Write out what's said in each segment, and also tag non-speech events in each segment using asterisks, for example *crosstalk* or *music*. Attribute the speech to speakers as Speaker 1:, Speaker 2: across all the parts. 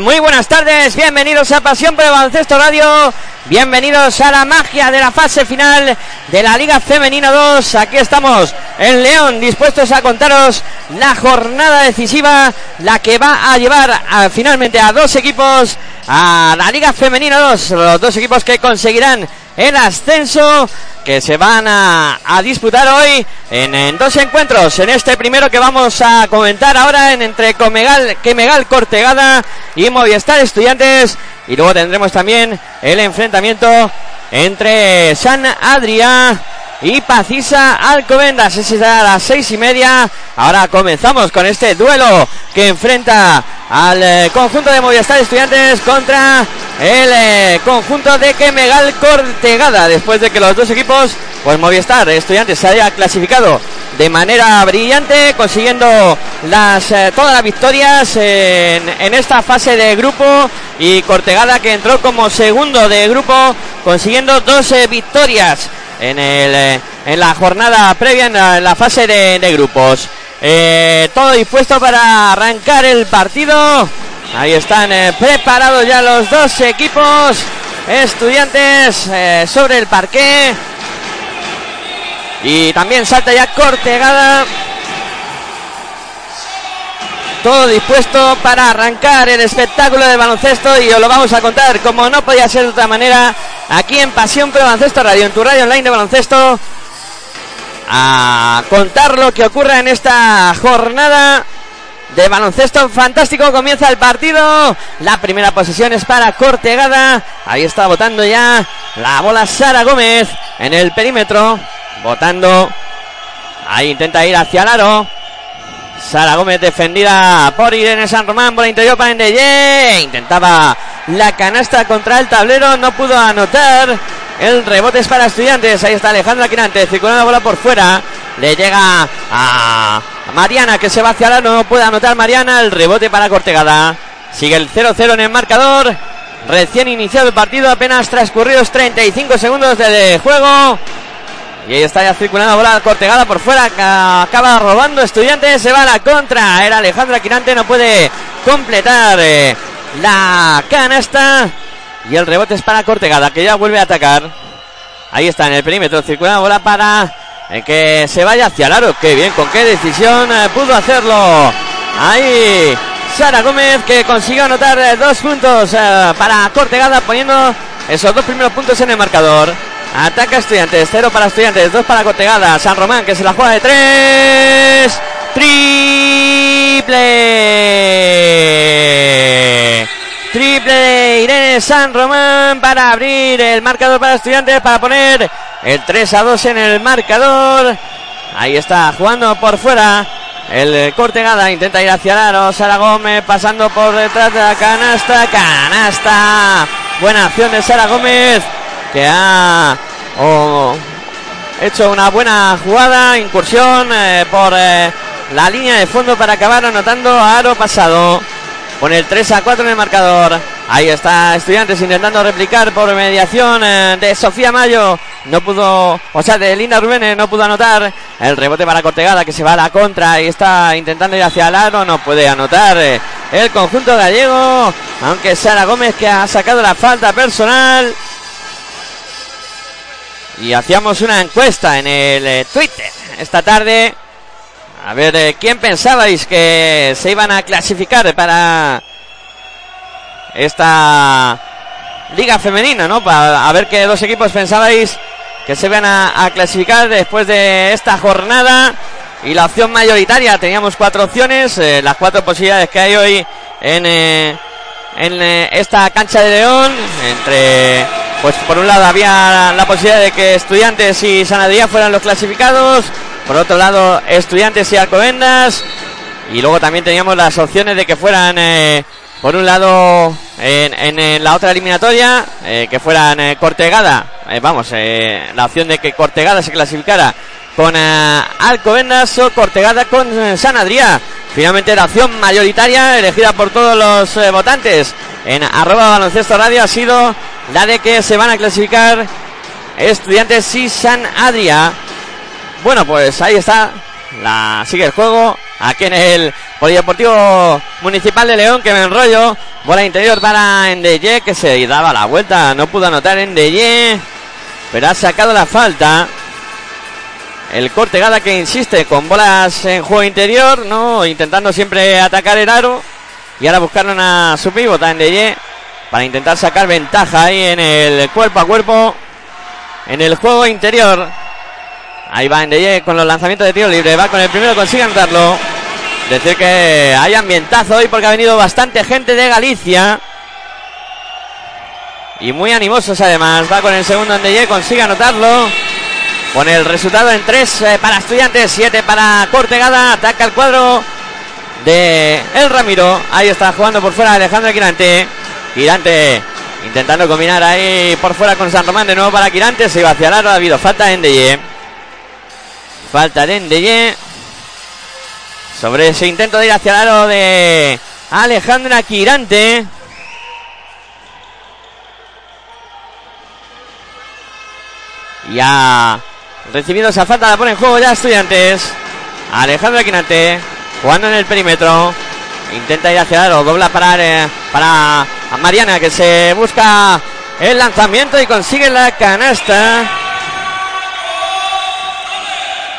Speaker 1: Muy buenas tardes, bienvenidos a Pasión por el Baloncesto Radio, bienvenidos a la magia de la fase final de la Liga Femenino 2. Aquí estamos en León, dispuestos a contaros la jornada decisiva, la que va a llevar finalmente a dos equipos a la Liga Femenino 2, los dos equipos que conseguirán el ascenso que se van a, disputar hoy en, dos encuentros. En este primero que vamos a comentar ahora en entre Comegal, Quemegal Cortegada y Movistar Estudiantes. Y luego tendremos también el enfrentamiento entre San Adrián y Pacisa Alcobendas. Ese será a las seis y media. Ahora comenzamos con este duelo que enfrenta al eh, conjunto de Movistar Estudiantes contra el eh, conjunto de Quemegal Cortegada. Después de que los dos equipos, pues Movistar Estudiantes se haya clasificado de manera brillante, consiguiendo las eh, todas las victorias en, en esta fase de grupo y Cortegada que entró como segundo de grupo, consiguiendo dos victorias en, el, eh, en la jornada previa, en la, fase de, grupos. Eh, todo dispuesto para arrancar el partido. Ahí están eh, preparados ya los dos equipos. Estudiantes sobre el parque. Y también salta ya Cortegada todo dispuesto para arrancar el espectáculo de baloncesto y os lo vamos a contar como no podía ser de otra manera aquí en Pasión Pro Baloncesto Radio, en tu radio online de baloncesto, a contar lo que ocurre en esta jornada de baloncesto fantástico. Comienza el partido. La primera posición es para Cortegada. Ahí está votando ya la bola Sara Gómez en el perímetro. Votando. Ahí intenta ir hacia el aro. Sara Gómez defendida por Irene San Román por interior para Ndeye. Intentaba la canasta contra el tablero, no pudo anotar. El rebote es para estudiantes. Ahí está Alejandra Quinante, circulando la bola por fuera. Le llega a Mariana que se va hacia la no puede anotar Mariana. El rebote para Cortegada. Sigue el 0-0 en el marcador. Recién iniciado el partido, apenas transcurridos 35 segundos de juego. Y ahí está ya circulando la bola cortegada por fuera. Acaba robando Estudiantes. Se va a la contra. Era Alejandra Quirante. No puede completar eh, la canasta. Y el rebote es para Cortegada. Que ya vuelve a atacar. Ahí está en el perímetro. Circulando la bola para eh, que se vaya hacia el aro. Qué bien. Con qué decisión eh, pudo hacerlo. Ahí. Sara Gómez que consiguió anotar dos puntos para Cortegada. Poniendo esos dos primeros puntos en el marcador. Ataca Estudiantes, cero para Estudiantes, dos para Cortegada. San Román que se la juega de tres. Triple. Triple de Irene San Román para abrir el marcador para Estudiantes, para poner el 3 a 2 en el marcador. Ahí está jugando por fuera. El Cortegada intenta ir hacia el aro. Sara Gómez pasando por detrás de la canasta. Canasta. Buena acción de Sara Gómez que ha hecho una buena jugada, incursión eh, por eh, la línea de fondo para acabar anotando a aro pasado. Con el 3 a 4 en el marcador. Ahí está Estudiantes intentando replicar por mediación eh, de Sofía Mayo. No pudo, o sea, de Linda Rubén no pudo anotar. El rebote para Cortegada que se va a la contra y está intentando ir hacia el aro. No puede anotar el conjunto gallego. Aunque Sara Gómez que ha sacado la falta personal y hacíamos una encuesta en el eh, Twitter esta tarde. A ver, eh, ¿quién pensabais que se iban a clasificar para esta liga femenina, no? Para a ver qué dos equipos pensabais que se iban a, clasificar después de esta jornada. Y la opción mayoritaria, teníamos cuatro opciones, eh, las cuatro posibilidades que hay hoy en, en esta cancha de León, entre pues por un lado había la posibilidad de que Estudiantes y Sanadría fueran los clasificados, por otro lado Estudiantes y Alcobendas, y luego también teníamos las opciones de que fueran, eh, por un lado, en, la otra eliminatoria, eh, que fueran eh, Cortegada, vamos, la opción de que Cortegada se clasificara con Alcobendas o Cortegada con San Adrià. Finalmente la opción mayoritaria elegida por todos los votantes en arroba baloncesto radio ha sido la de que se van a clasificar estudiantes y San Adria. Bueno, pues ahí está La sigue el juego aquí en el Polideportivo Municipal de León que me enrollo. Bola interior para Endeye que se daba la vuelta. No pudo anotar Endeye. Pero ha sacado la falta. El Cortegada que insiste con bolas en juego interior, ¿no? Intentando siempre atacar el aro. Y ahora buscaron a su pivota Endeye para intentar sacar ventaja ahí en el cuerpo a cuerpo. En el juego interior. Ahí va Endeye con los lanzamientos de tiro libre. Va con el primero, consigue anotarlo. Decir que hay ambientazo hoy porque ha venido bastante gente de Galicia. Y muy animosos además. Va con el segundo Endeye, consigue anotarlo. Con el resultado en 3 eh, para Estudiantes, 7 para Cortegada. Ataca el cuadro de El Ramiro. Ahí está jugando por fuera Alejandro Quirante. Quirante intentando combinar ahí por fuera con San Román. De nuevo para Quirante. Se iba hacia el aro. Ha habido falta de Endeye. Falta de Endeye. Sobre ese intento de ir hacia el aro de Alejandra Quirante. Ya recibiendo esa falta la pone en juego ya Estudiantes. Alejandra Quirante jugando en el perímetro. Intenta ir hacia aro, dobla para, eh, para Mariana que se busca el lanzamiento y consigue la canasta.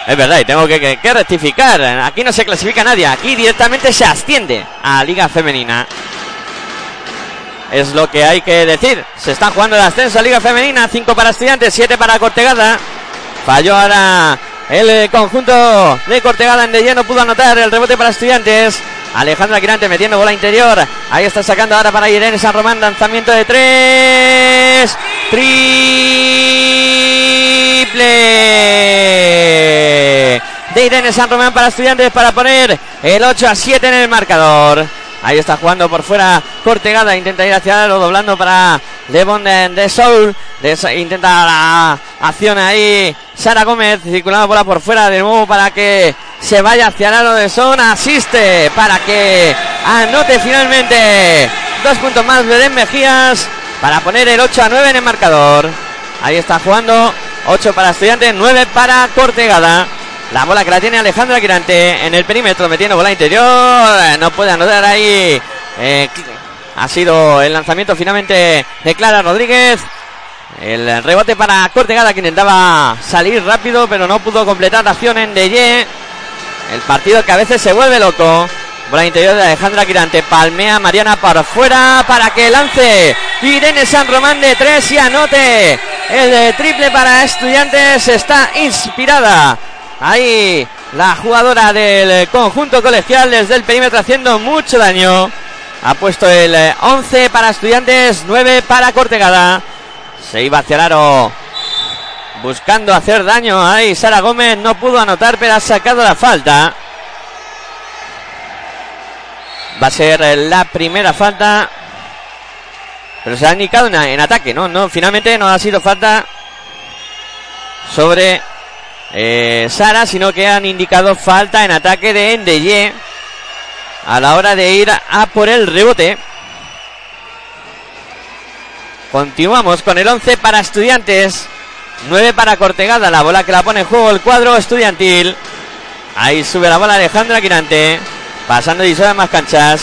Speaker 1: Es verdad, y tengo que, que, rectificar. Aquí no se clasifica nadie. Aquí directamente se asciende a Liga Femenina. Es lo que hay que decir. Se está jugando el ascenso a Liga Femenina. 5 para Estudiantes, 7 para Cortegada. Falló ahora el conjunto de Cortegada en de lleno. Pudo anotar el rebote para Estudiantes. Alejandra Quirante metiendo bola interior. Ahí está sacando ahora para Irene San Román. Lanzamiento de tres. Triple. De Irene San Román para Estudiantes para poner el 8 a 7 en el marcador. Ahí está jugando por fuera Cortegada. Intenta ir hacia lo doblando para Devon de, de Soul. intenta la acción ahí. Sara Gómez circulando bola por fuera de nuevo para que se vaya hacia el aro de Son. Asiste para que anote finalmente. Dos puntos más Belén Mejías para poner el 8 a 9 en el marcador. Ahí está jugando 8 para Estudiantes, 9 para Cortegada. La bola que la tiene Alejandra Quirante en el perímetro, metiendo bola interior. No puede anotar ahí. Eh, ha sido el lanzamiento finalmente de Clara Rodríguez. El rebote para Cortegada que intentaba salir rápido, pero no pudo completar la acción en Deye. El partido que a veces se vuelve loco. Bola interior de Alejandra Quirante. Palmea Mariana para afuera para que lance. Irene San Román de tres y anote. El triple para estudiantes está inspirada. Ahí la jugadora del conjunto colegial desde el perímetro haciendo mucho daño. Ha puesto el 11 para estudiantes, 9 para Cortegada. Se iba hacia el aro buscando hacer daño. Ahí Sara Gómez no pudo anotar, pero ha sacado la falta. Va a ser la primera falta. Pero se ha indicado en, ataque, ¿no? No, finalmente no ha sido falta sobre eh, Sara, sino que han indicado falta en ataque de Endeye a la hora de ir a por el rebote. Continuamos con el 11 para estudiantes. 9 para Cortegada. La bola que la pone en juego el cuadro estudiantil. Ahí sube la bola Alejandra Quirante. Pasando y sobre más canchas.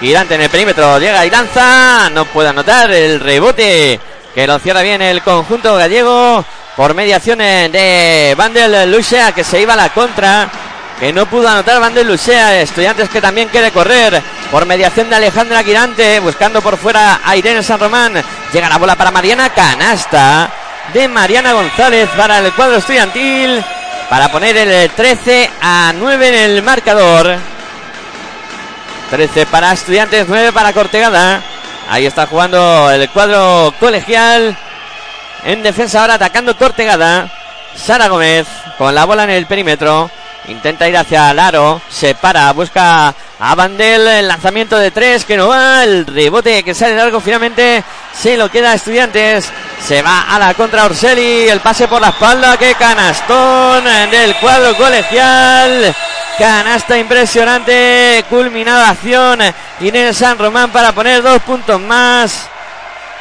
Speaker 1: Quirante en el perímetro. Llega y lanza. No puede anotar el rebote. Que lo cierra bien el conjunto gallego. Por mediaciones de Vandel Lucea. Que se iba a la contra. Que no pudo anotar Vandel Lucea. Estudiantes que también quiere correr. Por mediación de Alejandra Quirante. Buscando por fuera a Irene San Román. Llega la bola para Mariana. Canasta de Mariana González para el cuadro estudiantil. Para poner el 13 a 9 en el marcador. 13 para estudiantes, 9 para Cortegada. Ahí está jugando el cuadro colegial. En defensa ahora atacando Cortegada. Sara Gómez con la bola en el perímetro. Intenta ir hacia el aro. Se para, busca a Bandel. El lanzamiento de tres que no va. El rebote que sale largo finalmente se lo queda a Estudiantes. Se va a la contra Orselli. El pase por la espalda. Que canastón del cuadro colegial. Canasta impresionante. Culminada acción. Inés San Román para poner dos puntos más.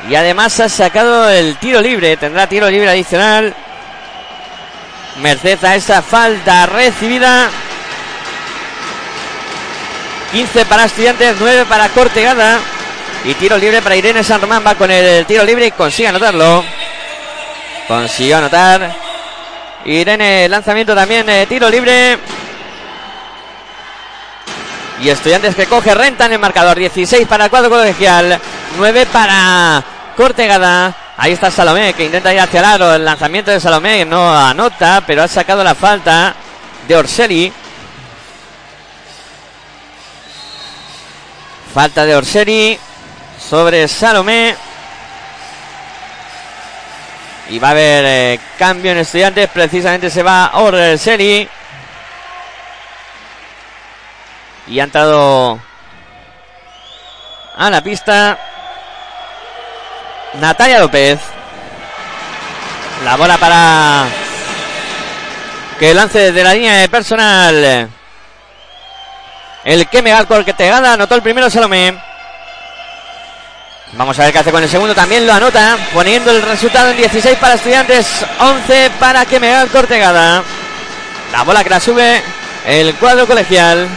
Speaker 1: Y además ha sacado el tiro libre. Tendrá tiro libre adicional. Merced a esa falta recibida. 15 para Estudiantes, 9 para Cortegada. Y tiro libre para Irene San Román. Va con el tiro libre y consigue anotarlo. Consiguió anotar. Irene, lanzamiento también, eh, tiro libre. Y Estudiantes que coge renta en el marcador. 16 para el cuadro colegial. 9 para Cortegada. Ahí está Salomé que intenta ir hacia el aro. El lanzamiento de Salomé no anota, pero ha sacado la falta de Orseri. Falta de Orseri sobre Salomé. Y va a haber eh, cambio en estudiantes. Precisamente se va Orseri. Y ha entrado a la pista Natalia López. La bola para que lance desde la línea de personal. El que Megalcor que te gana, anotó el primero Salomé. Vamos a ver qué hace con el segundo, también lo anota, poniendo el resultado en 16 para estudiantes, 11 para que Megal Cortegada. La bola que la sube el cuadro colegial.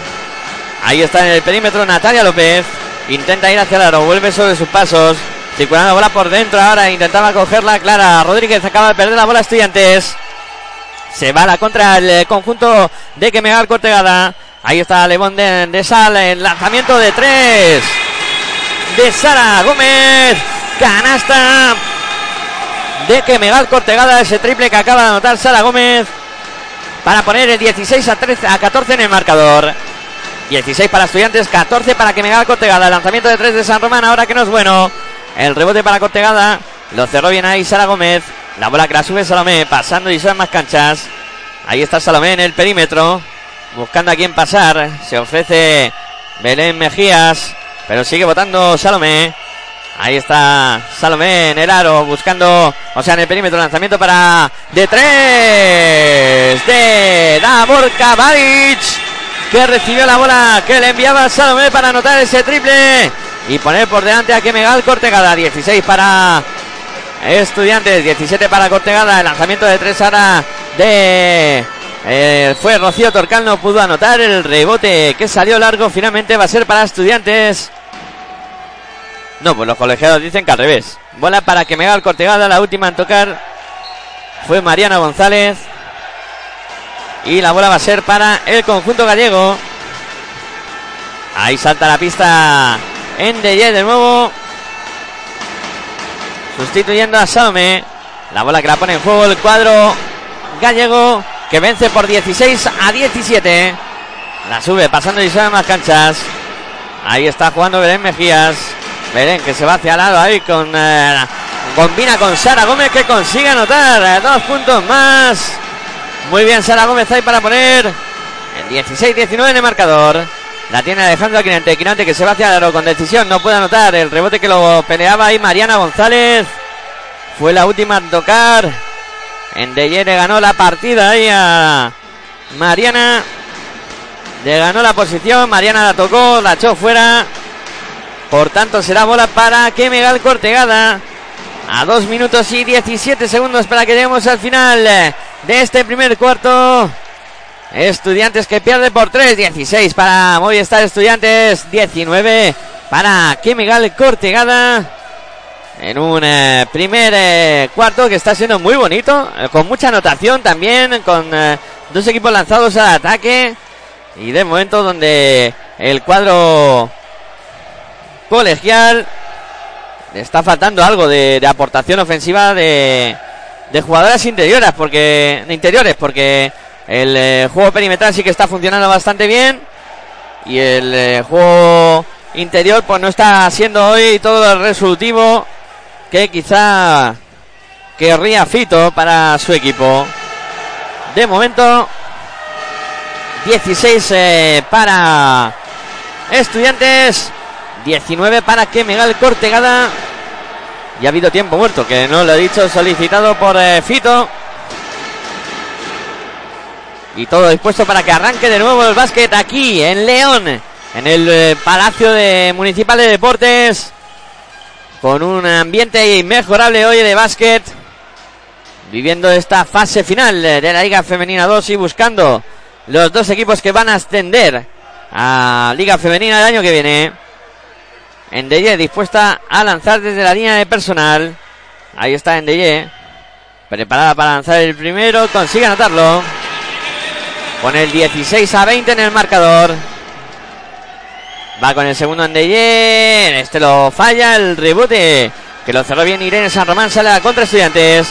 Speaker 1: Ahí está en el perímetro Natalia López. Intenta ir hacia el vuelve sobre sus pasos. Circulando la bola por dentro ahora, intentaba cogerla Clara. Rodríguez acaba de perder la bola estudiantes. Se va la contra el conjunto de que Megal Cortegada. Ahí está Levón de, de Sal, el lanzamiento de tres de Sara Gómez. Canasta de que Megal Cortegada, ese triple que acaba de anotar Sara Gómez para poner el 16 a, 13, a 14 en el marcador. 16 para estudiantes, 14 para que Megal Cortegada. El lanzamiento de 3 de San Román, ahora que no es bueno. El rebote para Cortegada. Lo cerró bien ahí Sara Gómez. La bola que la sube Salomé, pasando y son más canchas. Ahí está Salomé en el perímetro. Buscando a quién pasar. Se ofrece Belén Mejías. Pero sigue votando Salomé. Ahí está Salomé en el aro buscando, o sea, en el perímetro, lanzamiento para de tres de Davor Kavaric, que recibió la bola que le enviaba Salomé para anotar ese triple y poner por delante a Kemegal Cortegada. 16 para Estudiantes, 17 para Cortegada. El lanzamiento de tres ahora de eh, fue Rocío Torcal, no pudo anotar el rebote que salió largo. Finalmente va a ser para Estudiantes. No, pues los colegiados dicen que al revés. Bola para que Megal Cortegada, la última en tocar fue Mariana González. Y la bola va a ser para el conjunto gallego. Ahí salta la pista en de de nuevo. Sustituyendo a Salome. La bola que la pone en juego el cuadro gallego que vence por 16 a 17. La sube pasando y sube más canchas. Ahí está jugando Belén Mejías. Belén que se va hacia el lado ahí con. Eh, combina con Sara Gómez que consigue anotar eh, dos puntos más. Muy bien Sara Gómez ahí para poner el 16-19 en el marcador. La tiene Alejandro Quinante. Quinante que se va hacia el aro con decisión. No puede anotar el rebote que lo peleaba ahí Mariana González. Fue la última en tocar. En le ganó la partida ahí a Mariana. Le ganó la posición. Mariana la tocó, la echó fuera. Por tanto, será bola para que Megal Cortegada. A 2 minutos y 17 segundos para que lleguemos al final de este primer cuarto. Estudiantes que pierde por 3, 16 para Movistar Estudiantes, 19 para Megal Cortegada. En un eh, primer eh, cuarto que está siendo muy bonito, eh, con mucha anotación también, con dos equipos lanzados al ataque. Y de momento donde el cuadro colegial le está faltando algo de, de aportación ofensiva de, de jugadoras interiores, porque, interiores, porque el juego perimetral sí que está funcionando bastante bien. Y el juego interior pues no está siendo hoy todo el resolutivo que quizá querría Fito para su equipo. De momento, 16 eh, para Estudiantes, 19 para que Megal Cortegada. Y ha habido tiempo muerto, que no lo he dicho, solicitado por eh, Fito. Y todo dispuesto para que arranque de nuevo el básquet aquí en León, en el eh, Palacio de Municipal de Deportes con un ambiente inmejorable hoy de básquet. viviendo esta fase final de la Liga Femenina 2 y buscando los dos equipos que van a ascender a Liga Femenina el año que viene. Endeye dispuesta a lanzar desde la línea de personal. Ahí está Endeye. Preparada para lanzar el primero. Consigue anotarlo. Con el 16 a 20 en el marcador. Va con el segundo Endeye. Este lo falla. El rebote que lo cerró bien Irene San Román. Sale a contra estudiantes.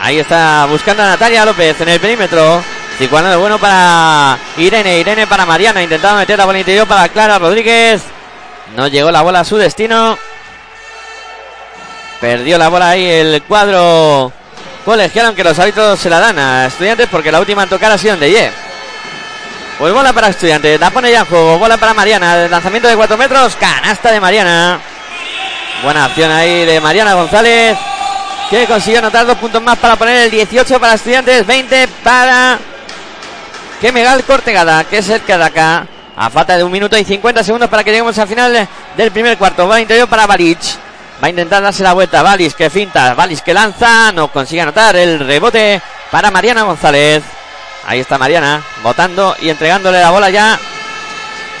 Speaker 1: Ahí está buscando a Natalia López en el perímetro. Cicuano de bueno para Irene. Irene para Mariana. Intentaba meter la bola interior para Clara Rodríguez. No llegó la bola a su destino. Perdió la bola ahí el cuadro colegial, aunque los hábitos se la dan a estudiantes porque la última en tocar ha sido Ye. Pues bola para estudiantes. La pone ya en juego. Bola para Mariana. lanzamiento de 4 metros. Canasta de Mariana. Buena acción ahí de Mariana González que consiguió anotar dos puntos más para poner el 18 para estudiantes, 20 para que Megal Cortegada, que es el que acá. A falta de un minuto y 50 segundos para que lleguemos al final del primer cuarto. Va interior para Balic. Va a intentar darse la vuelta. Valis que finta. Valis que lanza. No consigue anotar. El rebote para Mariana González. Ahí está Mariana. Votando y entregándole la bola ya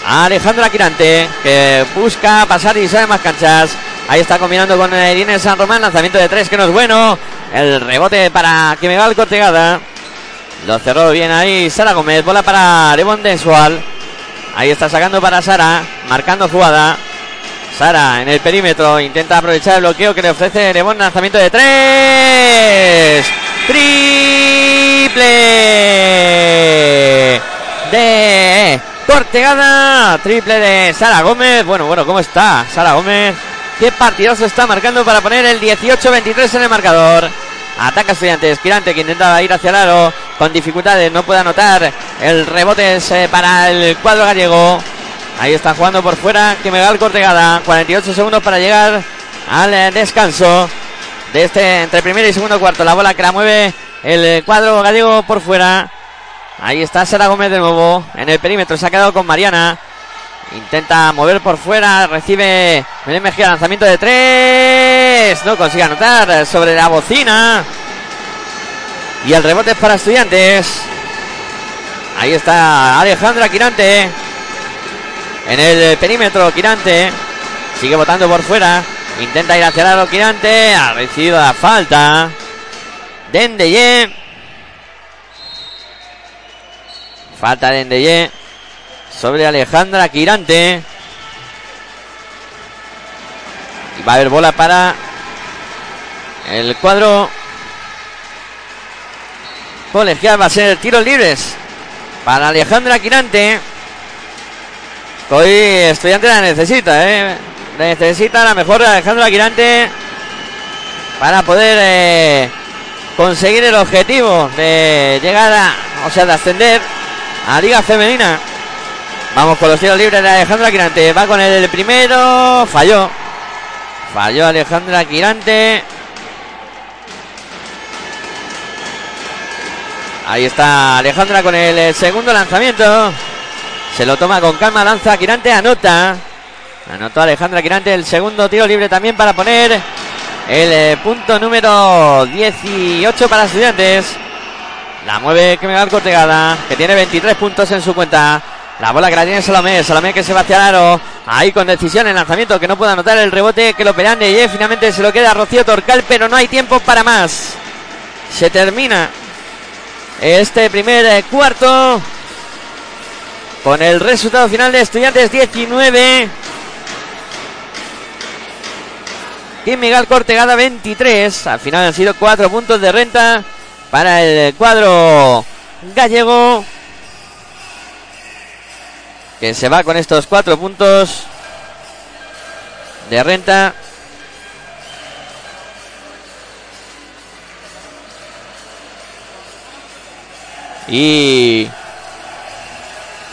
Speaker 1: a Alejandra Quirante. Que busca pasar y sabe más canchas. Ahí está combinando con Irene San Román. Lanzamiento de tres que no es bueno. El rebote para que me va el cortegada. Lo cerró bien ahí Sara Gómez. Bola para Levon Densual. Ahí está sacando para Sara. Marcando jugada. Sara en el perímetro. Intenta aprovechar el bloqueo que le ofrece Levon. Lanzamiento de tres. Triple. De Cortegada. Triple de Sara Gómez. Bueno, bueno, ¿cómo está Sara Gómez? Qué partidazo está marcando para poner el 18-23 en el marcador. Ataca Estudiantes. Quirante que intentaba ir hacia el aro con dificultades. No puede anotar. El rebote es eh, para el cuadro gallego. Ahí está jugando por fuera. Que me da el cortegada. 48 segundos para llegar al eh, descanso de este entre primero y segundo cuarto. La bola que la mueve el cuadro gallego por fuera. Ahí está Sara Gómez de nuevo en el perímetro. Se ha quedado con Mariana. Intenta mover por fuera. Recibe Belén Mejía. Lanzamiento de tres. No consigue anotar sobre la bocina. Y el rebote es para estudiantes. Ahí está Alejandra Quirante. En el perímetro Quirante. Sigue botando por fuera. Intenta ir hacia el Quirante. Ha recibido la falta. Dendeye. Falta de sobre Alejandra Quirante. Y va a haber bola para el cuadro colegial. Va a ser tiros libres para Alejandra Quirante. Hoy estudiante la necesita, ¿eh? necesita la mejor Alejandra Quirante para poder eh, conseguir el objetivo de llegar a, o sea, de ascender a Liga Femenina. Vamos con los tiros libres de Alejandra Quirante. Va con el primero. Falló. Falló Alejandra Quirante. Ahí está Alejandra con el segundo lanzamiento. Se lo toma con calma, lanza Quirante, anota. Anotó Alejandra Quirante el segundo tiro libre también para poner el eh, punto número 18 para estudiantes. La mueve Kemegal Cortegada, que tiene 23 puntos en su cuenta. La bola que la tiene Salomé. Salomé que se va hacia el aro. Ahí con decisión el lanzamiento que no puede anotar el rebote que lo pelean de Finalmente se lo queda Rocío Torcal, pero no hay tiempo para más. Se termina este primer eh, cuarto con el resultado final de Estudiantes 19. Miguel Cortegada 23. Al final han sido cuatro puntos de renta para el cuadro gallego que se va con estos cuatro puntos de renta. Y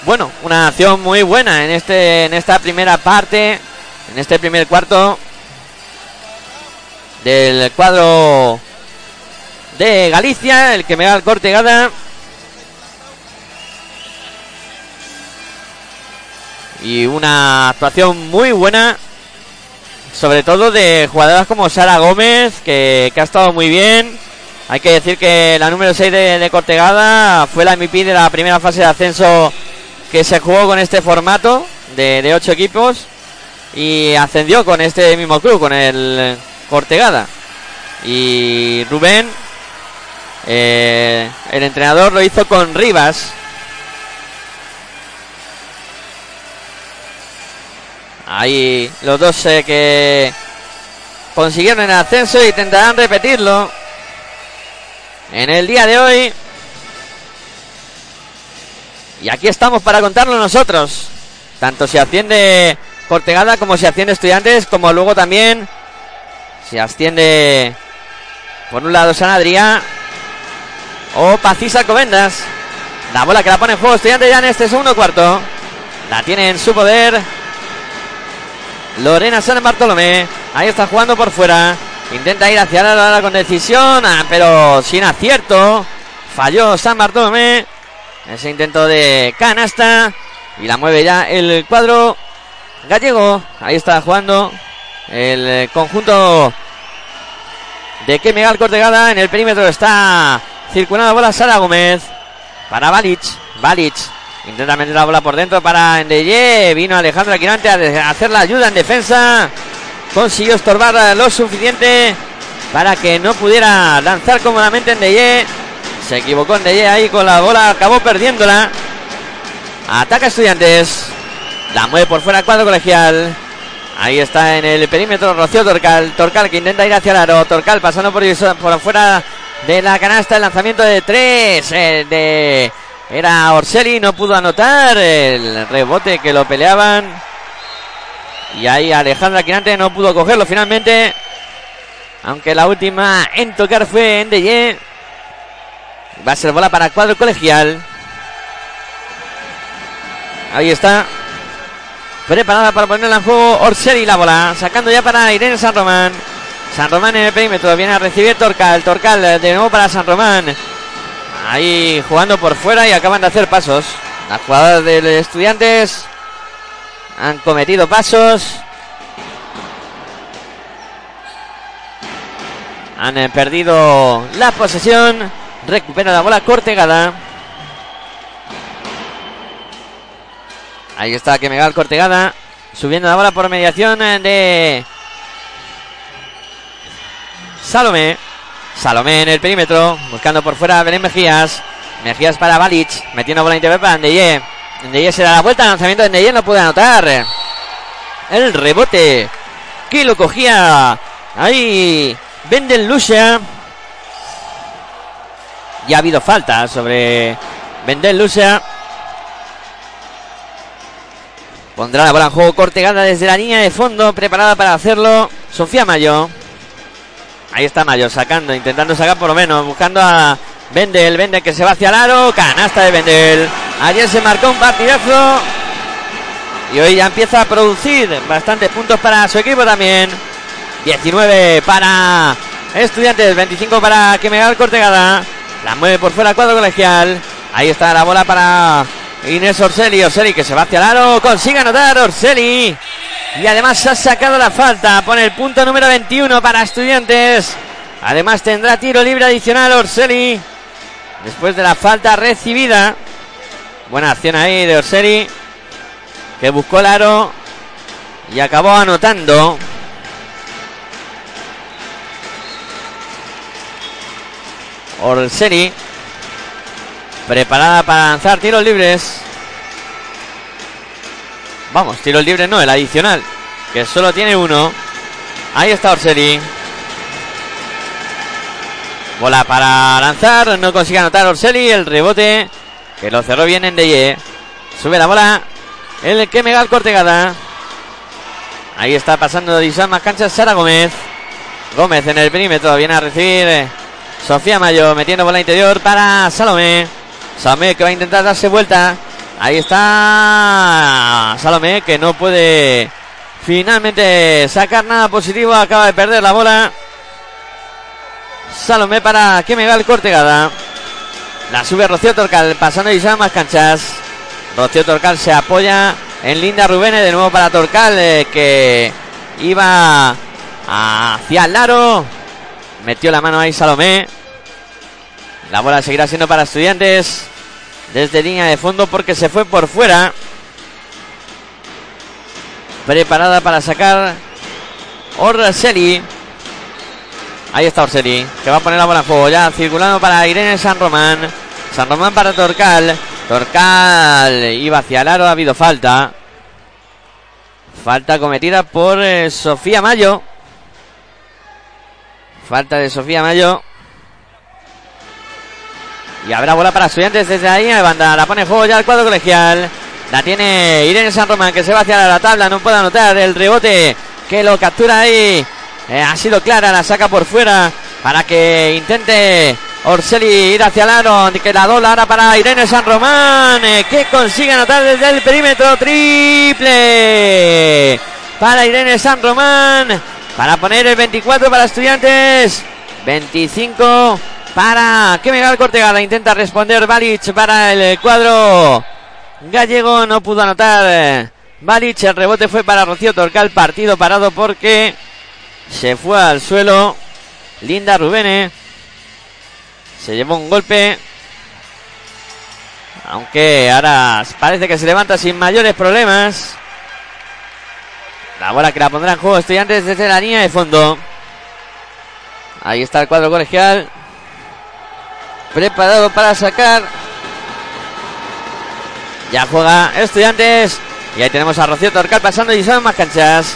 Speaker 1: bueno, una acción muy buena en este en esta primera parte, en este primer cuarto del cuadro de Galicia, el que me da el cortegada y una actuación muy buena, sobre todo de jugadoras como Sara Gómez, que, ha estado muy bien, Hay que decir que la número 6 de, Cortegada fue la MVP de la primera fase de ascenso que se jugó con este formato de, de 8 equipos y ascendió con este mismo club, con el Cortegada. Y Rubén, eh, el entrenador lo hizo con Rivas. Ahí los dos eh, que consiguieron el ascenso y intentarán repetirlo en el día de hoy. Y aquí estamos para contarlo nosotros. Tanto si asciende Cortegada como si asciende Estudiantes, como luego también si asciende por un lado San Adrián o Pacisa Covendas. La bola que la pone en juego Estudiantes ya en este segundo cuarto. La tiene en su poder Lorena San Bartolomé. Ahí está jugando por fuera. Intenta ir hacia la hora con decisión, ah, pero sin acierto. Falló San Bartolomé. Ese intento de canasta. Y la mueve ya el cuadro gallego. Ahí está jugando el conjunto de Kemegal Cortegada. En el perímetro está circulando la bola Sara Gómez. Para Balic. Balic Intenta meter la bola por dentro para Endeye. Vino Alejandro Aquinante a hacer la ayuda en defensa. Consiguió estorbar lo suficiente para que no pudiera lanzar cómodamente Endeye. Se equivocó Endeye ahí con la bola. Acabó perdiéndola. Ataca Estudiantes. La mueve por fuera cuadro colegial. Ahí está en el perímetro Rocío Torcal. Torcal que intenta ir hacia el aro. Torcal pasando por, por fuera de la canasta. El lanzamiento de tres eh, de era Orselli, no pudo anotar el rebote que lo peleaban. Y ahí Alejandra Quirante no pudo cogerlo finalmente. Aunque la última en tocar fue en Deye. Va a ser bola para cuadro colegial. Ahí está. Preparada para ponerla en juego Orselli la bola. Sacando ya para Irene San Román. San Román en el perímetro. Viene a recibir Torcal. Torcal de nuevo para San Román. Ahí jugando por fuera y acaban de hacer pasos. Las jugadoras de Estudiantes han cometido pasos. Han perdido la posesión. Recupera la bola Cortegada. Ahí está que Megal Cortegada. Subiendo la bola por mediación eh, de Salome. Salomé en el perímetro, buscando por fuera a Belén Mejías. Mejías para Balic, metiendo bola interior para Ndeye. Ndeye se da la vuelta, lanzamiento de Ndeye no puede anotar. El rebote que lo cogía ahí Bendel Lucia. Ya ha habido falta sobre Bendel Lucia. Pondrá la bola en juego cortegada desde la línea de fondo, preparada para hacerlo Sofía Mayo. Ahí está Mayo sacando, intentando sacar por lo menos, buscando a Vendel, Vendel que se va hacia el aro, canasta de Vendel. Ayer se marcó un partidazo y hoy ya empieza a producir bastantes puntos para su equipo también. 19 para Estudiantes, 25 para Quemegal Cortegada. La mueve por fuera cuadro colegial. Ahí está la bola para Inés Orseli. Orseli que se va hacia el aro. Consigue anotar Orseli. Y además ha sacado la falta. Pone el punto número 21 para Estudiantes. Además tendrá tiro libre adicional Orseli. Después de la falta recibida. Buena acción ahí de Orseli. Que buscó el aro. Y acabó anotando. Orseli. Preparada para lanzar tiros libres. Vamos, tiro libre no, el adicional. Que solo tiene uno. Ahí está Orseri. Bola para lanzar. No consigue anotar Orseri. El rebote. Que lo cerró bien en Deye. Sube la bola. El que mega Cortegada. Ahí está pasando de más canchas Sara Gómez. Gómez en el perímetro. Viene a recibir eh, Sofía Mayo. Metiendo bola interior para Salomé. Que va a intentar darse vuelta. Ahí está Salomé que no puede finalmente sacar nada positivo. Acaba de perder la bola. Salomé para que me va el Cortegada. La sube Rocío Torcal pasando y más canchas. Rocío Torcal se apoya en Linda Rubén de nuevo para Torcal eh, que iba hacia el aro. Metió la mano ahí Salomé. La bola seguirá siendo para estudiantes desde línea de fondo porque se fue por fuera. Preparada para sacar Orseli. Ahí está Orseli, que va a poner la bola en juego. Ya circulando para Irene San Román. San Román para Torcal. Torcal iba hacia el aro, ha habido falta. Falta cometida por eh, Sofía Mayo. Falta de Sofía Mayo. Y habrá bola para estudiantes desde ahí de banda. La pone en juego ya el cuadro colegial. La tiene Irene San Román que se va hacia la tabla. No puede anotar el rebote que lo captura ahí. Eh, ha sido clara, la saca por fuera para que intente Orseli ir hacia el aro. Que la dola ahora para Irene San Román eh, que consigue anotar desde el perímetro triple para Irene San Román para poner el 24 para estudiantes. 25 para que Megal Cortegada. Intenta responder Balic para el cuadro gallego. No pudo anotar Balic. El rebote fue para Rocío Torcal. Partido parado porque se fue al suelo. Linda Rubene. Se llevó un golpe. Aunque ahora parece que se levanta sin mayores problemas. La bola que la pondrá en juego Estudiantes desde la línea de fondo. Ahí está el cuadro colegial. Preparado para sacar. Ya juega Estudiantes. Y ahí tenemos a Rocío Torcal pasando y son más canchas.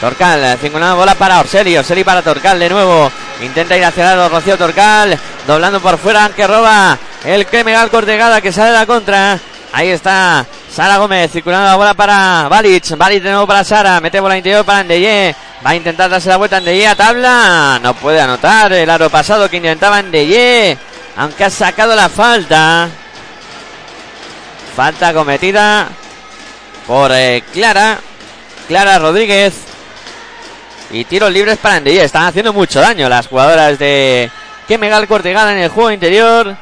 Speaker 1: Torcal, 51 bola para Orseli. Orseli para Torcal de nuevo. Intenta ir hacia el lado Rocío Torcal. Doblando por fuera, que roba el Megal Cortegada que sale de la contra. Ahí está Sara Gómez circulando la bola para Balic. Balic de nuevo para Sara. Mete bola interior para Andeye. Va a intentar darse la vuelta Andeye a tabla. No puede anotar el aro pasado que intentaba Andeye. Aunque ha sacado la falta. Falta cometida por eh, Clara. Clara Rodríguez. Y tiros libres para Andeye. Están haciendo mucho daño las jugadoras de que Megal Cortegada en el juego interior.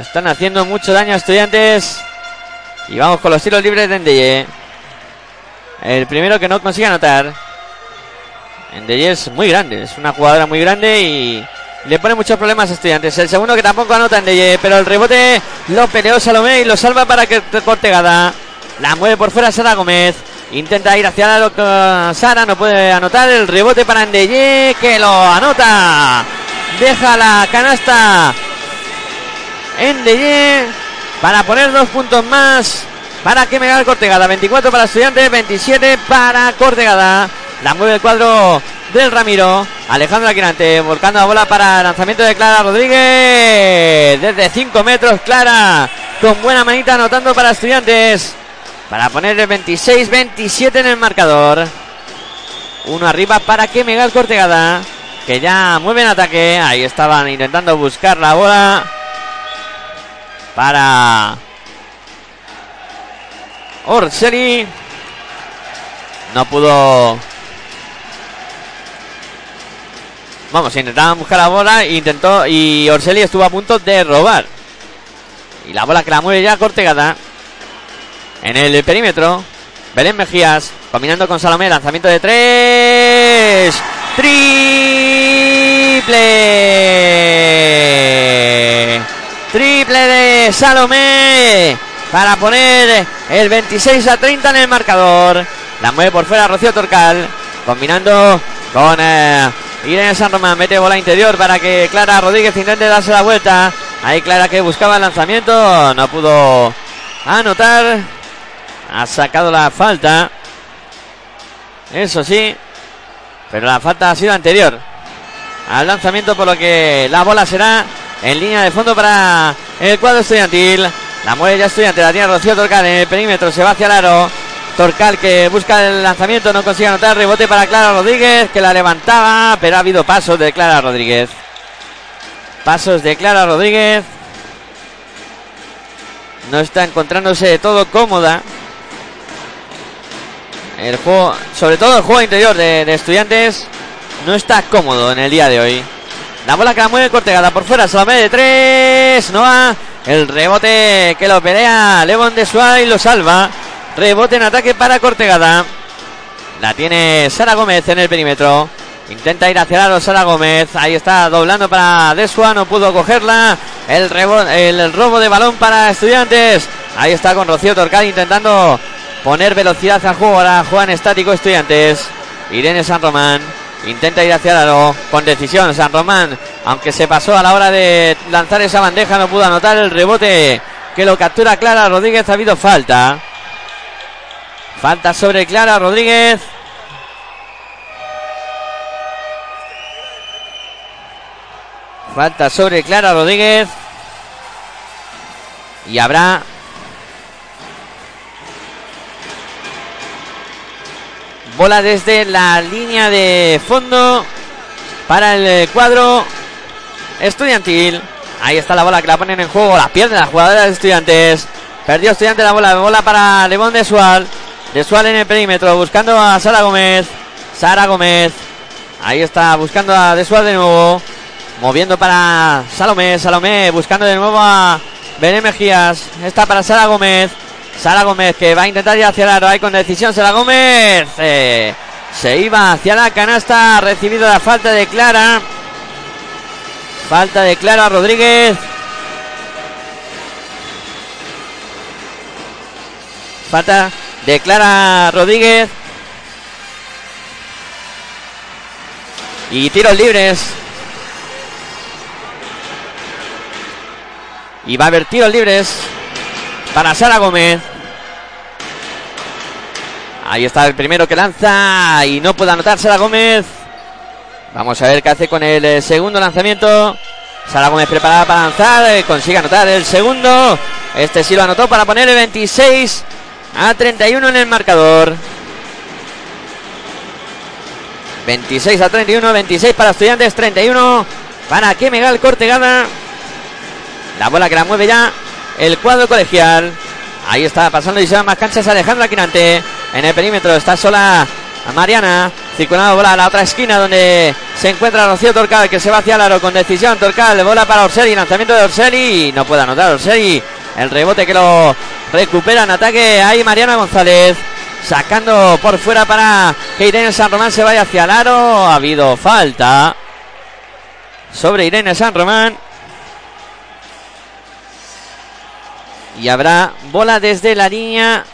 Speaker 1: Están haciendo mucho daño a estudiantes. Y vamos con los tiros libres de Ndeye. El primero que no consigue anotar. Ndeye es muy grande, es una jugadora muy grande y le pone muchos problemas a estudiantes. El segundo que tampoco anota Ndeye, pero el rebote lo peleó Salomé y lo salva para que Cortegada. La mueve por fuera Sara Gómez. Intenta ir hacia la Sara, no puede anotar. El rebote para Ndeye que lo anota. Deja la canasta Ndeye para poner dos puntos más para que Megal Cortegada. 24 para Estudiantes, 27 para Cortegada. La mueve el cuadro del Ramiro. Alejandro Aquirante volcando la bola para lanzamiento de Clara Rodríguez. Desde 5 metros, Clara. Con buena manita anotando para Estudiantes. Para poner el 26-27 en el marcador. Uno arriba para que Megal Cortegada. Que ya mueve en ataque. Ahí estaban intentando buscar la bola para Orseli. No pudo. Vamos, intentaban buscar la bola e intentó. Y Orseli estuvo a punto de robar. Y la bola que la mueve ya Cortegada. En el perímetro. Belén Mejías. Combinando con Salomé. Lanzamiento de tres. Triple. Triple de Salomé para poner el 26 a 30 en el marcador. La mueve por fuera Rocío Torcal, combinando con eh, Irene San Román. Mete bola interior para que Clara Rodríguez intente darse la vuelta. Ahí Clara que buscaba el lanzamiento, no pudo anotar. Ha sacado la falta. Eso sí, pero la falta ha sido anterior al lanzamiento, por lo que la bola será en línea de fondo para el cuadro estudiantil. La mueve ya estudiante, la tiene Rocío Torcal en el perímetro, se va hacia el aro. Torcal que busca el lanzamiento, no consigue anotar, rebote para Clara Rodríguez, que la levantaba, pero ha habido pasos de Clara Rodríguez. Pasos de Clara Rodríguez. No está encontrándose de todo cómoda. El juego, sobre todo el juego interior de, estudiantes, no está cómodo en el día de hoy. La bola que la mueve Cortegada por fuera, solamente de tres. Noah. El rebote que lo pelea Levon de Suárez lo salva. Rebote en ataque para Cortegada. La tiene Sara Gómez en el perímetro. Intenta ir hacia el Sara Gómez. Ahí está doblando para Desua. No pudo cogerla. El, robo de balón para estudiantes. Ahí está con Rocío Torcal intentando poner velocidad al juego. Ahora Juan estático estudiantes. Irene San Román. Intenta ir hacia el aro con decisión. San Román, aunque se pasó a la hora de lanzar esa bandeja, no pudo anotar el rebote que lo captura Clara Rodríguez. Ha habido falta. Falta sobre Clara Rodríguez. Falta sobre Clara Rodríguez. Y habrá bola desde la línea de fondo para el cuadro estudiantil. Ahí está la bola que la ponen en juego. La pierde la jugadora de estudiantes. Perdió estudiante la bola. Bola para Levón de Sual. De Sual en el perímetro. Buscando a Sara Gómez. Sara Gómez. Ahí está buscando a De Sual de nuevo. Moviendo para Salomé. Salomé buscando de nuevo a Bené Mejías. Está para Sara Gómez. Sara Gómez que va a intentar ir hacia el. Ahí con decisión Sara Gómez. Eh, se iba hacia la canasta. Ha recibido la falta de Clara. Falta de Clara Rodríguez. Falta de Clara Rodríguez. Y tiros libres. Y va a haber tiros libres para Sara Gómez. Ahí está el primero que lanza y no puede anotar Sara Gómez. Vamos a ver qué hace con el eh, segundo lanzamiento. Sara Gómez preparada para lanzar, eh, consigue anotar el segundo. Este sí lo anotó para poner el 26 a 31 en el marcador. 26 a 31, 26 para Estudiantes, 31 para que Megal Cortegada. La bola que la mueve ya el cuadro colegial. Ahí está pasando y se más canchas Alejandra Quinante. En el perímetro está sola Mariana. Circulando bola a la otra esquina donde se encuentra Rocío Torcal que se va hacia el aro con decisión. Torcal, bola para Orseri. Lanzamiento de Orseri. No puede anotar Orseri. El rebote que lo recupera en ataque. Ahí Mariana González. Sacando por fuera para que Irene San Román se vaya hacia el aro. Ha habido falta sobre Irene San Román. Y habrá bola desde la línea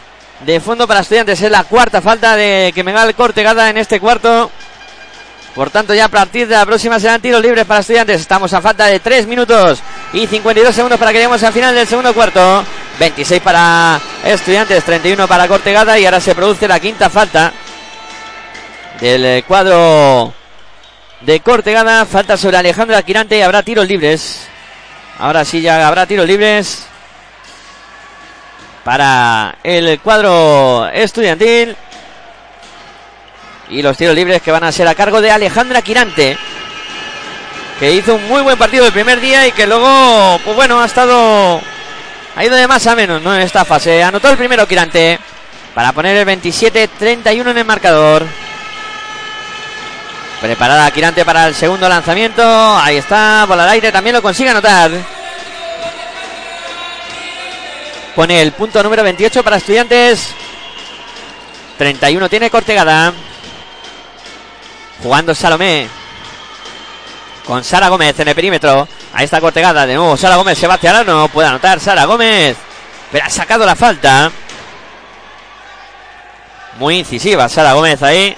Speaker 1: de fondo para estudiantes. Es la cuarta falta de que el Cortegada en este cuarto. Por tanto, ya a partir de la próxima serán tiros libres para estudiantes. Estamos a falta de 3 minutos y 52 segundos para que lleguemos al final del segundo cuarto. 26 para estudiantes, 31 para Cortegada. Y ahora se produce la quinta falta del cuadro de Cortegada. Falta sobre Alejandro Quirante y habrá tiros libres. Ahora sí ya habrá tiros libres para el cuadro estudiantil. Y los tiros libres que van a ser a cargo de Alejandra Quirante. Que hizo un muy buen partido el primer día y que luego, pues bueno, ha estado. Ha ido de más a menos, ¿no? En esta fase. Anotó el primero Quirante. Para poner el 27-31 en el marcador. Preparada Quirante para el segundo lanzamiento. Ahí está, bola al aire. También lo consigue anotar. Pone el punto número 28 para estudiantes. 31 tiene Cortegada. Jugando Salomé. Con Sara Gómez en el perímetro. Ahí está Cortegada. De nuevo Sara Gómez se va hacia No puede anotar Sara Gómez. Pero ha sacado la falta. Muy incisiva Sara Gómez ahí.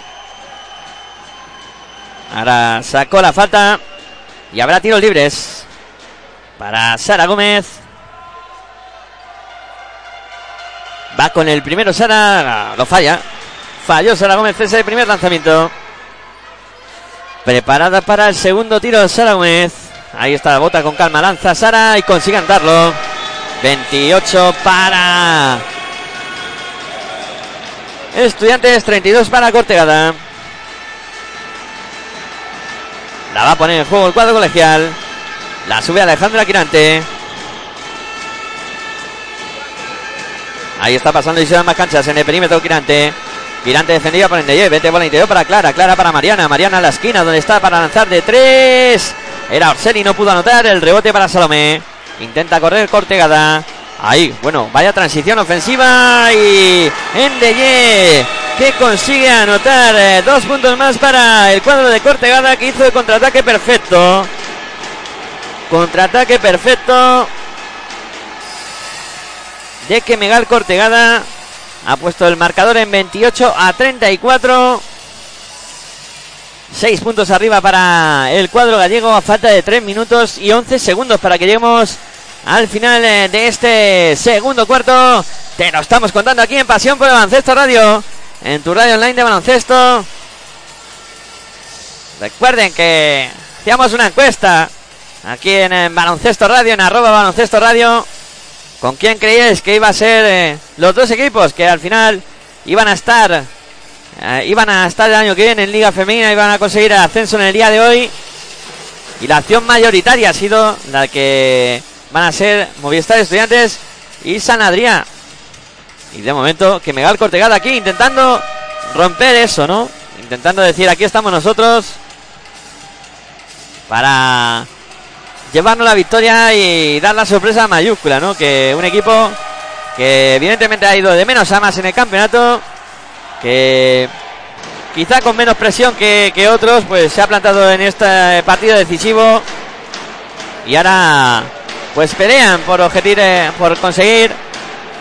Speaker 1: Ahora sacó la falta. Y habrá tiros libres. Para Sara Gómez. Va con el primero Sara. Lo falla. Falló Sara Gómez ese primer lanzamiento. Preparada para el segundo tiro Sara Gómez. Ahí está la bota con calma. Lanza Sara y consigue andarlo. 28 para Estudiantes, 32 para Cortegada. La va a poner en juego el cuadro colegial. La sube Alejandra Quirante. Ahí está pasando y se dan más canchas en el perímetro Quirante. Quirante defendido por Endeye. Vete bola interior para Clara. Clara para Mariana. Mariana a la esquina donde está para lanzar de tres. Era Orseni, no pudo anotar. El rebote para Salomé. Intenta correr Cortegada. Ahí, bueno, vaya transición ofensiva y Endeye que consigue anotar eh, dos puntos más para el cuadro de Cortegada que hizo el contraataque perfecto. Contraataque perfecto de que Megal Cortegada ha puesto el marcador en 28 a 34. Seis puntos arriba para el cuadro gallego a falta de 3 minutos y 11 segundos para que lleguemos al final eh, de este segundo cuarto. Te lo estamos contando aquí en Pasión por el Baloncesto Radio, en tu radio online de baloncesto. Recuerden que hacíamos una encuesta aquí en, en Baloncesto Radio, en arroba Baloncesto Radio. ¿Con quién creíais que iba a ser eh, los dos equipos que al final iban a estar eh, iban a estar el año que viene en Liga Femenina, iban a conseguir el ascenso en el día de hoy? Y la acción mayoritaria ha sido la que van a ser Movistar Estudiantes y San Adrián. Y de momento que Megal Cortegada aquí intentando romper eso, ¿no? Intentando decir aquí estamos nosotros para llevarnos la victoria y dar la sorpresa mayúscula, ¿no? Que un equipo que evidentemente ha ido de menos a más en el campeonato, que quizá con menos presión que, que otros, pues se ha plantado en este partido decisivo y ahora pues pelean por objetivo, por conseguir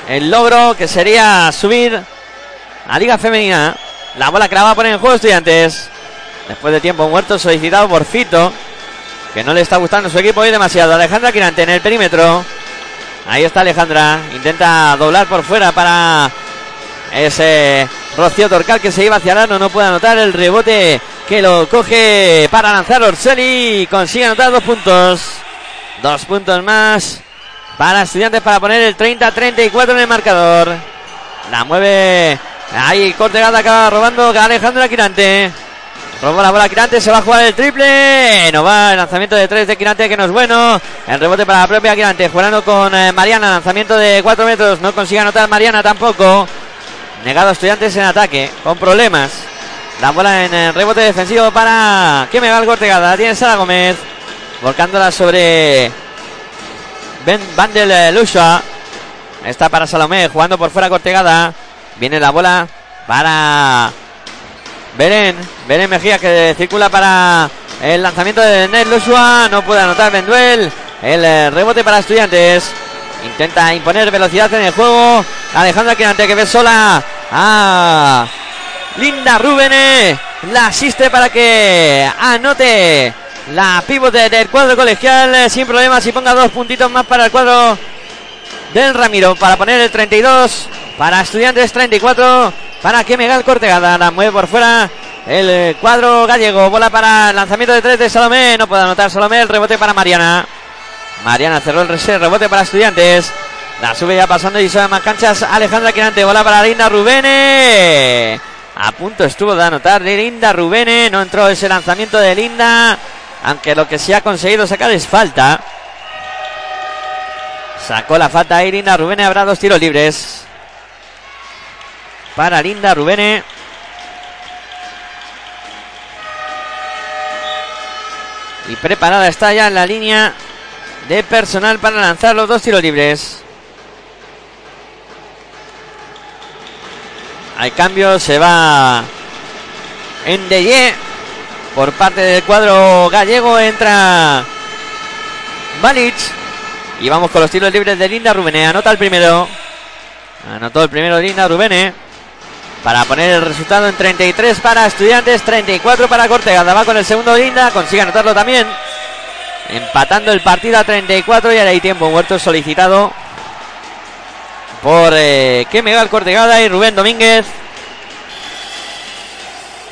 Speaker 1: el logro que sería subir a Liga Femenina. La bola que la va a poner en juego estudiantes. Después de tiempo muerto solicitado por Fito. Que no le está gustando su equipo hoy demasiado. Alejandra Quirante en el perímetro. Ahí está Alejandra. Intenta doblar por fuera para ese Rocío Torcal que se iba hacia Arano. No puede anotar el rebote que lo coge para lanzar Orseli. Consigue anotar dos puntos. Dos puntos más para estudiantes para poner el 30-34 en el marcador. La mueve. Ahí Cortegada acaba robando Alejandra Quirante. Roba la bola Quirante, se va a jugar el triple. No va el lanzamiento de tres de Quirante que no es bueno. El rebote para la propia Quirante. Jugando con eh, Mariana. Lanzamiento de 4 metros. No consigue anotar Mariana tampoco. Negado estudiantes en ataque. Con problemas. La bola en el rebote defensivo para. ¿Qué me va el Cortegada? Tiene Sara Gómez. Volcándola sobre Ben Bandel Lusha. Está para Salomé, jugando por fuera Cortegada. Viene la bola para Beren. Beren Mejía que circula para el lanzamiento de Ned Lusha. No puede anotar Benduel. El eh, rebote para estudiantes. Intenta imponer velocidad en el juego. Alejandra Quirante que ve sola. Ah, Linda Rubene. La asiste para que anote la pivote del cuadro colegial eh, sin problemas y ponga dos puntitos más para el cuadro del Ramiro para poner el 32 para estudiantes 34 para que Megal Cortegada la mueve por fuera el eh, cuadro gallego bola para el lanzamiento de tres de Salomé no puede anotar Salomé el rebote para Mariana Mariana cerró el rebote para estudiantes la sube ya pasando y sube más canchas Alejandra Quirante bola para Linda Rubene a punto estuvo de anotar Linda Rubene no entró ese lanzamiento de Linda aunque lo que se ha conseguido sacar es falta. Sacó la falta ahí Linda Rubene. Habrá dos tiros libres. Para Linda Rubene. Y preparada está ya en la línea de personal para lanzar los dos tiros libres. Al cambio se va en Deye por parte del cuadro gallego. Entra Balic. Y vamos con los tiros libres de Linda Rubene. Anota el primero. Anotó el primero Linda Rubene. Para poner el resultado en 33 para Estudiantes, 34 para Cortegada. Va con el segundo Linda, consigue anotarlo también. Empatando el partido a 34 y ahora hay tiempo muerto solicitado por eh, el Cortegada y Rubén Domínguez.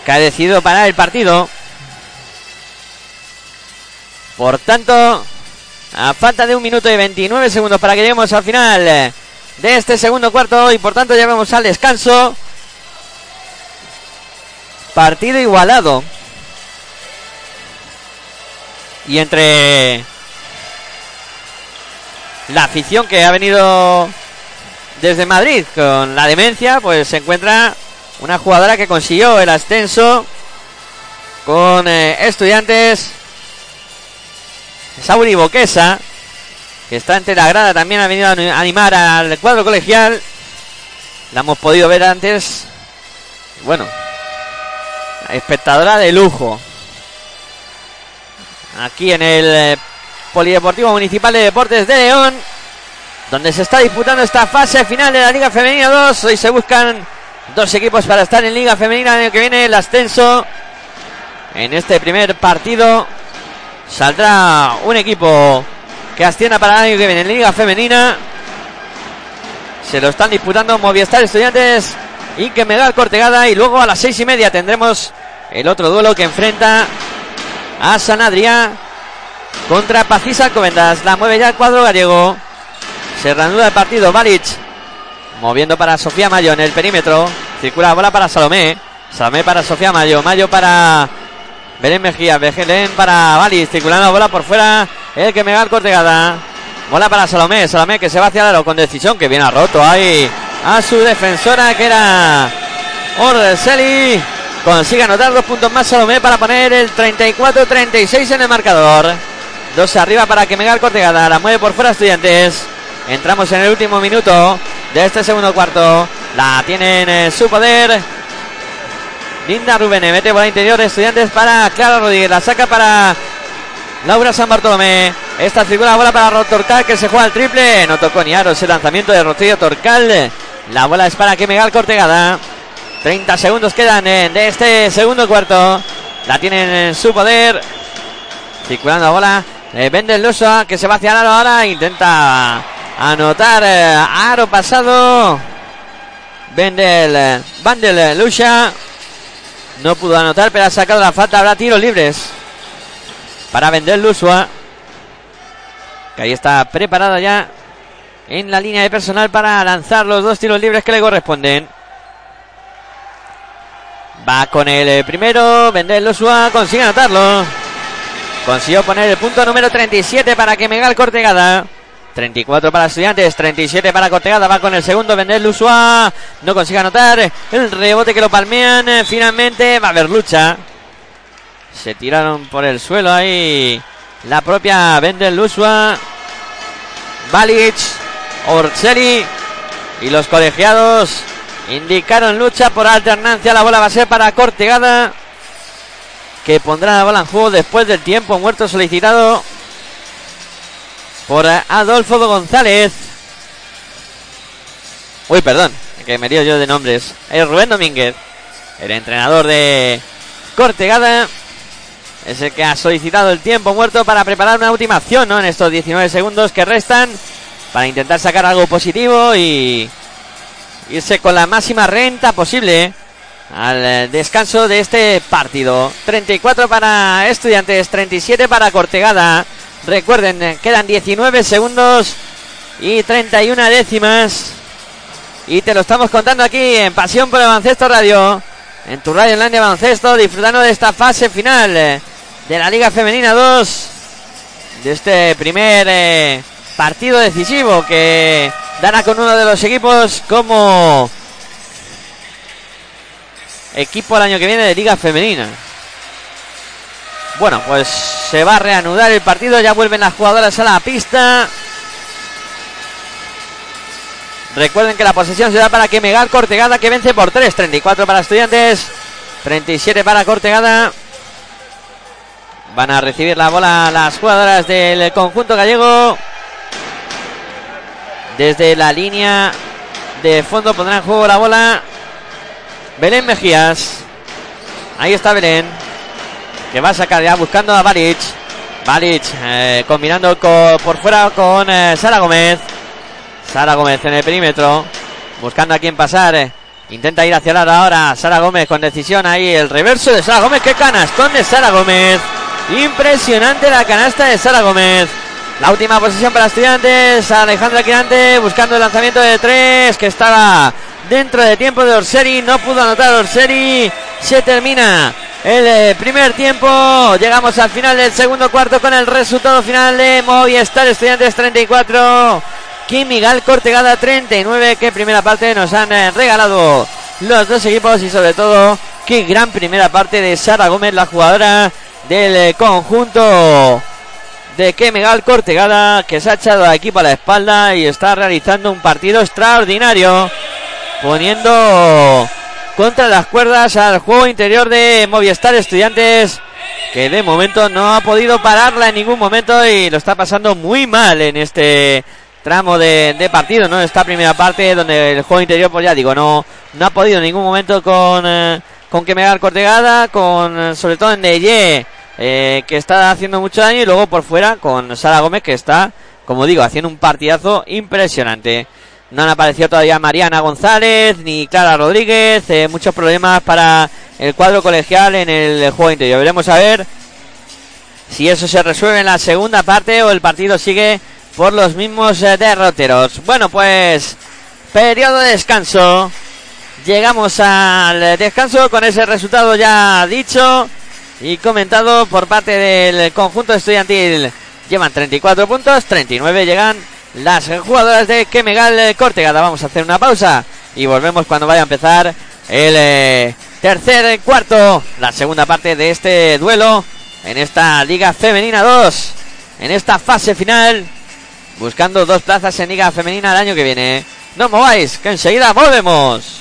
Speaker 1: Que ha decidido parar el partido. Por tanto, a falta de un minuto y 29 segundos para que lleguemos al final de este segundo cuarto y por tanto llevamos al descanso. Partido igualado. Y entre la afición que ha venido desde Madrid con la demencia, pues se encuentra una jugadora que consiguió el ascenso con eh, estudiantes Sauri Boquesa, que está entre la grada, también ha venido a animar al cuadro colegial. La hemos podido ver antes Bueno, espectadora de lujo. Aquí en el eh, Polideportivo Municipal de Deportes de León, donde se está disputando esta fase final de la Liga Femenina 2. Hoy se buscan dos equipos para estar en Liga Femenina el año que viene, el ascenso. En este primer partido saldrá un equipo que ascienda para el año que viene en Liga Femenina. Se lo están disputando Movistar Estudiantes y que Megal Cortegada. Y luego a las seis y media tendremos el otro duelo que enfrenta a San Adrián contra Pacisa Alcobendas. La mueve ya el cuadro gallego. Se reanuda el partido. Balic moviendo para Sofía Mayo en el perímetro. Circula bola para Salomé. Salomé para Sofía Mayo. Mayo para Belén Mejía. Belén para Balic. Circulando bola por fuera. El que Megal Cortegada. Bola para Salomé. Salomé que se va hacia el aro con decisión. Que viene a roto ahí a su defensora que era Ordeseli. Consigue anotar dos puntos más Salomé para poner el 34-36 en el marcador. Dos arriba para que Megal Cortegada la mueve por fuera Estudiantes. Entramos en el último minuto de este segundo cuarto. La tienen en su poder. Linda Rubén mete por la interior Estudiantes para Clara Rodríguez. La saca para Laura San Bartolomé. Esta figura bola para Torcal que se juega el triple. No tocó ni aro ese lanzamiento de Rocío Torcal. La bola es para que Megal Cortegada. 30 segundos quedan de este segundo cuarto. La tienen en su poder. Circulando la bola. Eh, vende el Luso que se va hacia el aro ahora. Intenta anotar eh, aro pasado. Vendel, eh, Vandel Lucha. No pudo anotar, pero ha sacado la falta. Habrá tiros libres para vender Lusua. Que ahí está preparada ya en la línea de personal para lanzar los dos tiros libres que le corresponden. Va con el eh, primero. Vender Lusua consigue anotarlo. Consiguió poner el punto número 37 para que Megal Cortegada. 34 para Estudiantes, 37 para Cortegada. Va con el segundo, Vender Lusua. No consigue anotar. El rebote que lo palmean. Eh, finalmente va a haber lucha. Se tiraron por el suelo ahí. La propia Vender Lusua. Balic. Orselli. Y los colegiados indicaron lucha por alternancia. La bola va a ser para Cortegada que pondrá la bola en juego después del tiempo muerto solicitado por Adolfo González. Uy, perdón, que me dio yo de nombres. Es Rubén Domínguez, el entrenador de Cortegada. Es el que ha solicitado el tiempo muerto para preparar una última acción ¿no? en estos 19 segundos que restan. Para intentar sacar algo positivo y irse con la máxima renta posible al eh, descanso de este partido. 34 para Estudiantes, 37 para Cortegada. Recuerden, eh, quedan 19 segundos y 31 décimas. Y te lo estamos contando aquí en Pasión por el Baloncesto Radio. En tu radio online de baloncesto, disfrutando de esta fase final eh, de la Liga Femenina 2. De este primer partido decisivo que dará con uno de los equipos como equipo el año que viene de Liga Femenina. Bueno, pues se va a reanudar el partido, ya vuelven las jugadoras a la pista. Recuerden que la posesión se da para que Megal Cortegada que vence por 3, 34 para Estudiantes, 37 para Cortegada. Van a recibir la bola las jugadoras del conjunto gallego. Desde la línea de fondo pondrán en juego la bola Belén Mejías. Ahí está Belén. Que va a sacar ya buscando a Balic. Balic eh, combinando por fuera con eh, Sara Gómez. Sara Gómez en el perímetro. Buscando a quién pasar. Intenta ir hacia el lado ahora. Sara Gómez con decisión ahí. El reverso de Sara Gómez. ¡Qué canastón de Sara Gómez! Impresionante la canasta de Sara Gómez. La última posición para estudiantes. Alejandra Quirante buscando el lanzamiento de tres que estaba dentro de tiempo de Orseri. No pudo anotar Orseri. Se termina el eh, primer tiempo. Llegamos al final del segundo cuarto con el resultado final de Movistar Estudiantes 34. Kim Miguel Cortegada 39. Que primera parte nos han eh, regalado los dos equipos y sobre todo qué gran primera parte de Sara Gómez, la jugadora del eh, conjunto de que Megal Cortegada que se ha echado al equipo a la espalda y está realizando un partido extraordinario poniendo contra las cuerdas al juego interior de Movistar Estudiantes que de momento no ha podido pararla en ningún momento y lo está pasando muy mal en este tramo de, partido, ¿no? Esta primera parte donde el juego interior, pues ya digo, no, no ha podido en ningún momento con, eh, con Kemegar Cortegada, con eh, sobre todo en Neye, eh, que está haciendo mucho daño, y luego por fuera con Sara Gómez, que está, como digo, haciendo un partidazo impresionante. No han aparecido todavía Mariana González ni Clara Rodríguez. Eh, muchos problemas para el cuadro colegial en el juego interior. Veremos a ver si eso se resuelve en la segunda parte o el partido sigue por los mismos eh, derroteros. Bueno, pues periodo de descanso. Llegamos al descanso con ese resultado ya dicho y comentado por parte del conjunto estudiantil. Llevan 34 puntos, 39 llegan las jugadoras de Kemegal Cortegada. Vamos a hacer una pausa y volvemos cuando vaya a empezar el eh, tercer cuarto, la segunda parte de este duelo en esta Liga Femenina 2, en esta fase final, buscando dos plazas en Liga Femenina el año que viene. No mováis, que enseguida volvemos.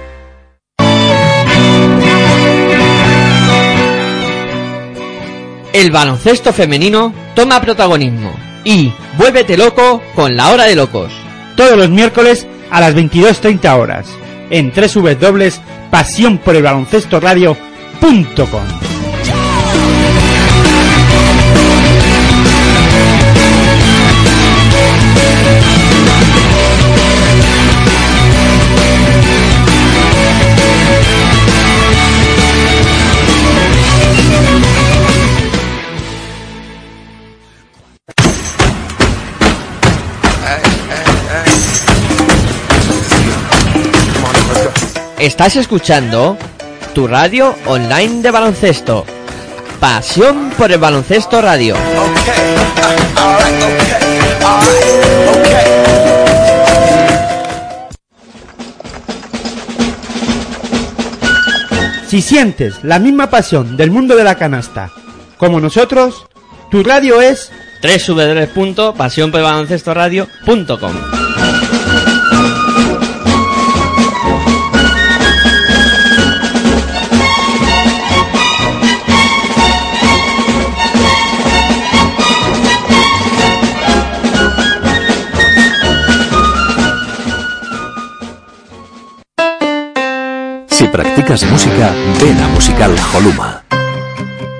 Speaker 1: El baloncesto femenino toma protagonismo y vuélvete loco con la hora de locos.
Speaker 2: Todos los miércoles a las 22.30 horas en pasión
Speaker 1: Estás escuchando tu radio online de baloncesto. Pasión por el baloncesto radio.
Speaker 2: Si sientes la misma pasión del mundo de la canasta como nosotros, tu radio es
Speaker 1: www.pasionporelbaloncestoradio.com
Speaker 3: practicas música, ven a Musical Holuma.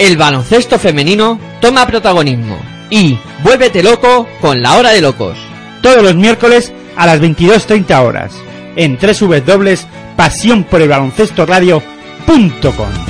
Speaker 1: El baloncesto femenino toma protagonismo y vuélvete loco con la hora de locos.
Speaker 2: Todos los miércoles a las 22.30 horas en www.pasionporelbaloncestoradio.com.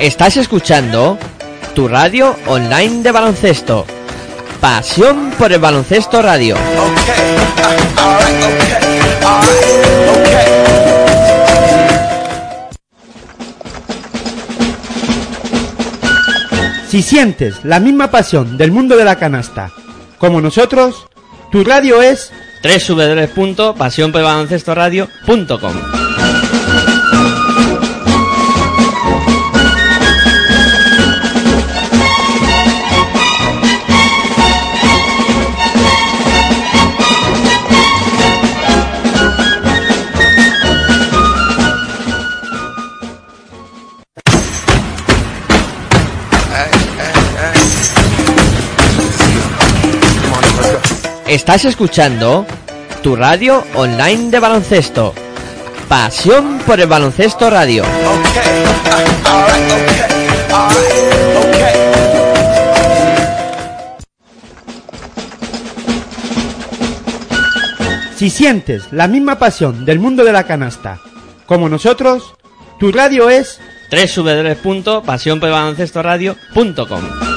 Speaker 1: Estás escuchando tu radio online de baloncesto. Pasión por el baloncesto radio.
Speaker 2: Si sientes la misma pasión del mundo de la canasta como nosotros, tu radio es
Speaker 1: www.pasionporelbaloncestoradio.com Estás escuchando tu radio online de baloncesto. Pasión por el baloncesto radio.
Speaker 2: Si sientes la misma pasión del mundo de la canasta como nosotros, tu radio es
Speaker 1: www.pasionporelbaloncestoradio.com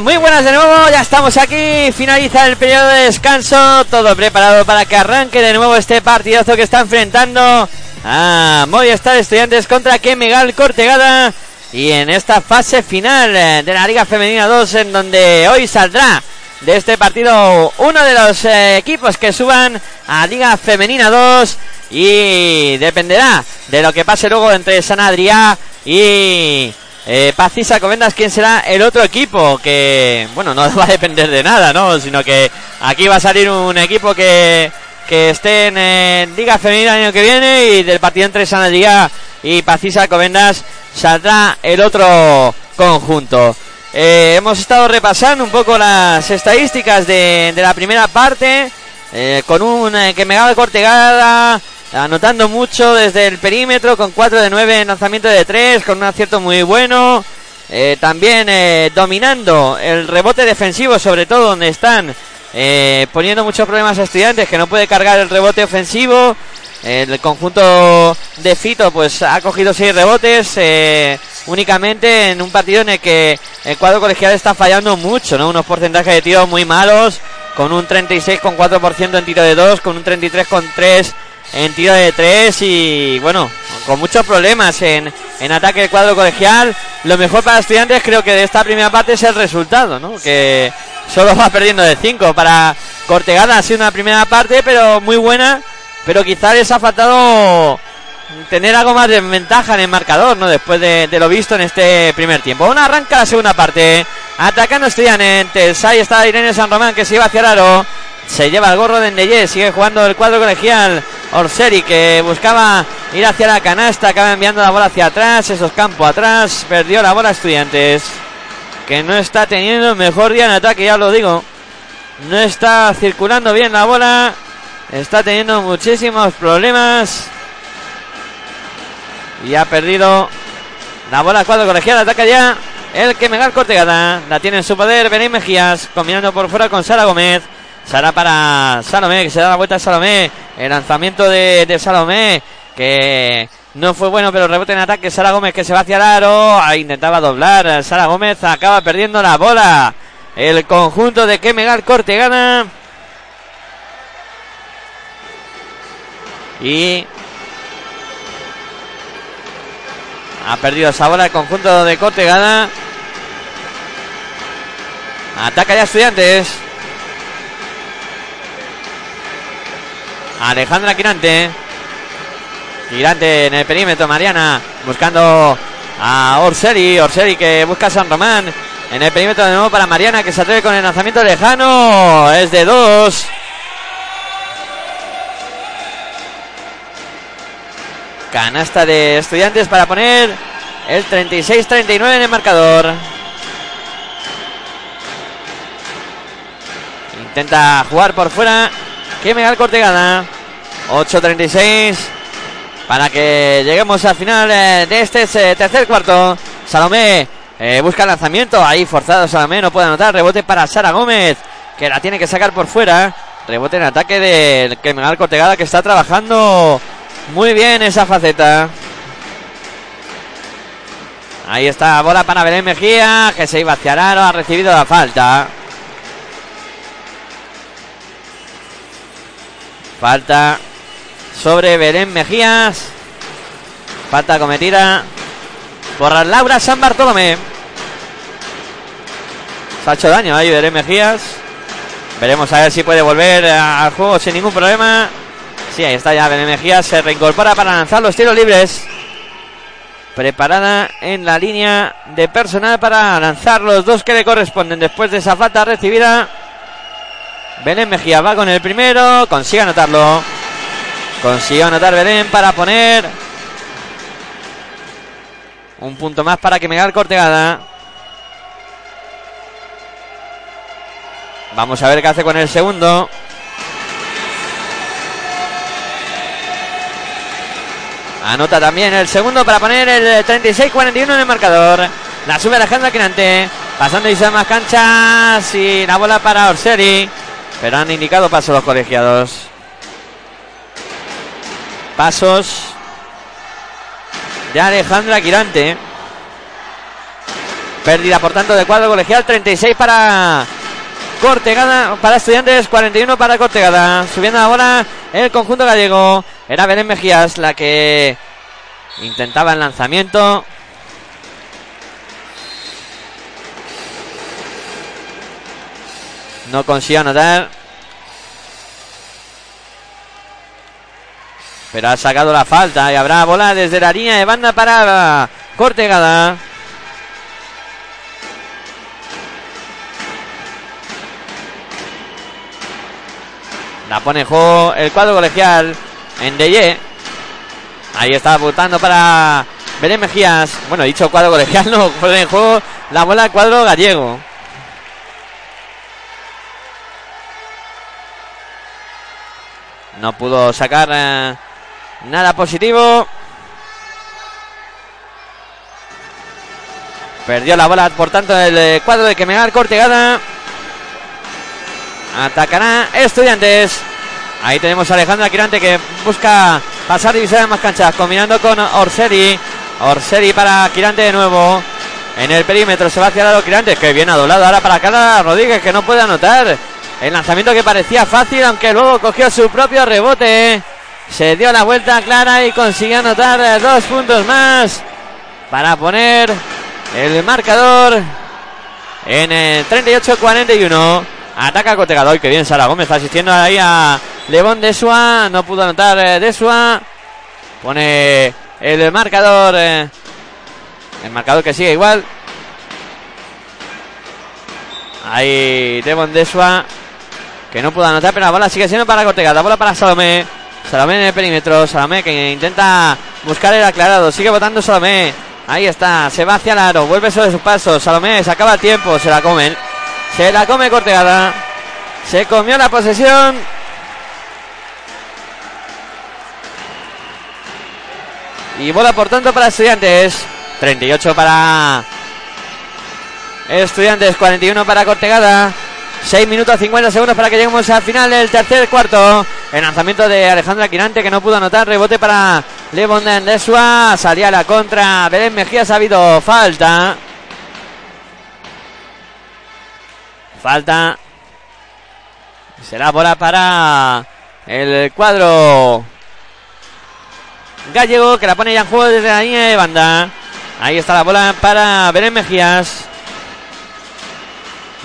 Speaker 1: Muy buenas de nuevo, ya estamos aquí, finaliza el periodo de descanso, todo preparado para que arranque de nuevo este partidazo que está enfrentando a Movistar Estudiantes contra Kemegal Cortegada. Y en esta fase final eh, de la Liga Femenina 2 en donde hoy saldrá de este partido uno de los eh, equipos que suban a Liga Femenina 2 y dependerá de lo que pase luego entre San Adrià y eh, Paz y quién será el otro equipo que bueno no *laughs* va a depender de nada no sino que aquí va a salir un equipo que que esté en Liga Femenina el año que viene y del partido entre San Adrià y Paz y saldrá el otro conjunto. Eh, hemos estado repasando un poco las estadísticas de, de la primera parte eh, con un eh, que me de cortegada anotando mucho desde el perímetro con 4 de 9 en lanzamiento de 3 con un acierto muy bueno eh, también eh, dominando el rebote defensivo sobre todo donde están eh, poniendo muchos problemas a estudiantes que no puede cargar el rebote ofensivo el conjunto de Fito pues ha cogido 6 rebotes únicamente en un partido en el que el cuadro colegial está fallando mucho, ¿no? Unos porcentajes de tiro muy malos, con un 36,4% en tiro de 2, con un 33,3% en tiro de 3 y bueno, con muchos problemas en, en ataque el cuadro colegial. Lo mejor para estudiantes creo que de esta primera parte es el resultado, ¿no? Que solo va perdiendo de 5 para Cortegada. Ha sido una primera parte, pero muy buena. Pero quizá les ha faltado tener algo más de ventaja en el marcador, ¿no? Después de, lo visto en este primer tiempo. Una arranca la segunda parte. Atacando estudiantes. Ahí está Irene San Román que se iba hacia el. Se lleva el gorro de Ndeye. Sigue jugando el cuadro colegial. Orseri que buscaba ir hacia la canasta. Acaba enviando la bola hacia atrás. Esos campos atrás. Perdió la bola estudiantes. Que no está teniendo el mejor día en ataque, ya lo digo. No está circulando bien la bola. Está teniendo muchísimos problemas. Y ha perdido la bola cuadro colegial. Ataca ya el que Megal Cortegada. La tiene en su poder Belén Mejías. Combinando por fuera con Sara Gómez. Sara para Salomé. Que se da la vuelta a Salomé. El lanzamiento de, de Salomé. Que no fue bueno, pero rebote en ataque. Sara Gómez que se va hacia el aro. Intentaba doblar. Sara Gómez acaba perdiendo la bola. El conjunto de Kemegal Cortegada. Y ha perdido esa bola el conjunto de Cortegada. Ataca ya estudiantes. Alejandra Quirante. Quirante en el perímetro. Mariana buscando a Orseri. Orseri que busca a San Román. En el perímetro de nuevo para Mariana que se atreve con el lanzamiento lejano. Es de dos. Canasta de estudiantes para poner el 36-39 en el marcador. Intenta jugar por fuera. Que Megal Cortegada. 8-36. Para que lleguemos al final eh, de este eh, tercer cuarto. Salomé eh, busca lanzamiento. Ahí forzado Salomé. No puede anotar. Rebote para Sara Gómez. Que la tiene que sacar por fuera. Rebote en ataque del que Megal Cortegada. Que está trabajando muy bien esa faceta. Ahí está, bola para Belén Mejía, que se iba hacia el aro, ha recibido la falta. Falta sobre Belén Mejías. Falta cometida por Laura San Bartolomé. Se ha hecho daño ahí Belén Mejías. Veremos a ver si puede volver al juego sin ningún problema. Sí, ahí está ya Belén Mejías. Se reincorpora para lanzar los tiros libres. Preparada en la línea de personal para lanzar los dos que le corresponden después de esa falta recibida. Belén Mejía va con el primero, consigue anotarlo. Consigue anotar Belén para poner un punto más para que Megal Cortegada. Vamos a ver qué hace con el segundo. Anota también el segundo para poner el 36-41 en el marcador. La sube Alejandra Quinante. Pasando y se más canchas. Y la bola para Orseri. Pero han indicado pasos los colegiados. Pasos de Alejandra Quirante. Pérdida por tanto de cuadro colegial. 36 para Cortegada. Para estudiantes. 41 para Cortegada. Subiendo la bola el conjunto gallego. Era Belén Mejías la que intentaba el lanzamiento. No consiguió anotar. Pero ha sacado la falta y habrá bola desde la línea de banda para Cortegada. La pone juego el cuadro colegial en Deye. Ahí está apuntando para Belén Mejías. Bueno, dicho cuadro colegial, *laughs* no, pone en juego la bola al cuadro gallego. No pudo sacar eh, nada positivo. Perdió la bola, por tanto, el eh, cuadro de Quemegar Cortegada. Atacará Estudiantes. Ahí tenemos a Alejandra Quirante que busca pasar y más canchas, combinando con Orseri. Orseri para Quirante de nuevo. En el perímetro se va hacia el lado Quirante, que viene a doblado ahora para Carla Rodríguez, que no puede anotar. El lanzamiento que parecía fácil, aunque luego cogió su propio rebote. Se dio la vuelta clara y consiguió anotar dos puntos más. para poner el marcador en el 38-41. Ataca Cotegador, que bien Sara Gómez asistiendo ahí a Levón Desua. No pudo anotar eh, Desua. Pone el marcador. eh, el marcador que sigue igual. Ahí Devon Desua. Que no pudo anotar, pero la bola sigue siendo para Cortega. La bola para Salomé. Salomé en el perímetro. Salomé que intenta buscar el aclarado. Sigue votando Salomé. Ahí está. Se va hacia el aro. Vuelve sobre sus pasos. Salomé se acaba el tiempo. Se la comen. Se la come Cortegada. Se comió la posesión. Y bola por tanto para estudiantes. 38 para estudiantes, 41 para Cortegada. 6 minutos 50 segundos para que lleguemos al final del tercer cuarto. El lanzamiento de Alejandra Quirante que no pudo anotar. Rebote para Levon Desua. Salía la contra. Belén Mejías ha habido falta. Falta. Será bola para el cuadro gallego que la pone ya en juego desde la línea de banda. Ahí está la bola para Belén Mejías.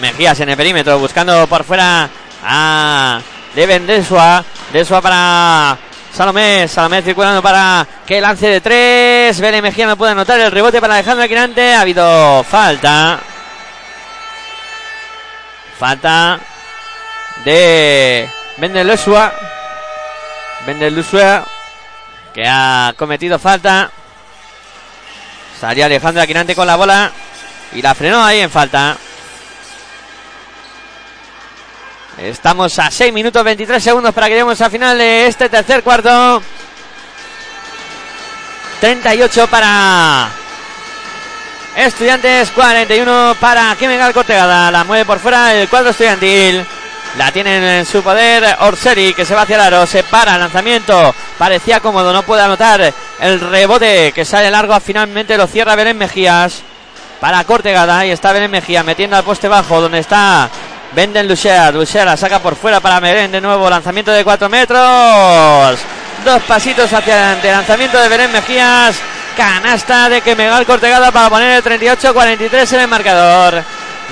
Speaker 1: Mejías en el perímetro buscando por fuera a Leven Desua. Desua para Salomé. Salomé circulando para que lance de tres. Belén Mejías no puede anotar el rebote para Alejandro Quirante. Ha habido falta. Falta de Bendelusua. Bendelusua que ha cometido falta. Salía Alejandra Quirante con la bola y la frenó ahí en falta. Estamos a 6 minutos 23 segundos para que lleguemos al final de este tercer cuarto. 38 para Estudiantes, 41 para Kimegal Cortegada. La mueve por fuera el cuadro estudiantil. La tienen en su poder Orseri que se va hacia el aro, se para el lanzamiento, parecía cómodo, no puede anotar el rebote que sale largo, finalmente lo cierra Belén Mejías para Cortegada, ahí está Belén Mejías metiendo al poste bajo donde está Venden Lucher, Lucher la saca por fuera para Belén de nuevo, lanzamiento de 4 metros, dos pasitos hacia adelante, lanzamiento de Belén Mejías, canasta de que Megal Cortegada para poner el 38-43 en el marcador,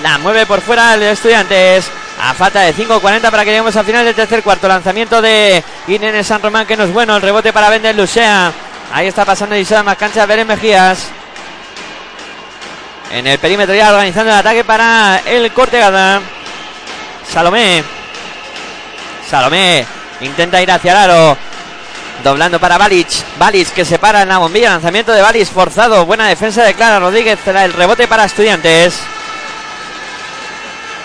Speaker 1: la mueve por fuera el de Estudiantes. A falta de 5.40 para que lleguemos al final del tercer cuarto. Lanzamiento de Irene San Román, que no es bueno. El rebote para Vender Lucea. Ahí está pasando Isabel más cancha Belén Mejías. En el perímetro ya organizando el ataque para el Cortegada. Salomé. Salomé intenta ir hacia el aro. Doblando para Balic. Balic que se para en la bombilla. Lanzamiento de Balic forzado. Buena defensa de Clara Rodríguez. El rebote para Estudiantes.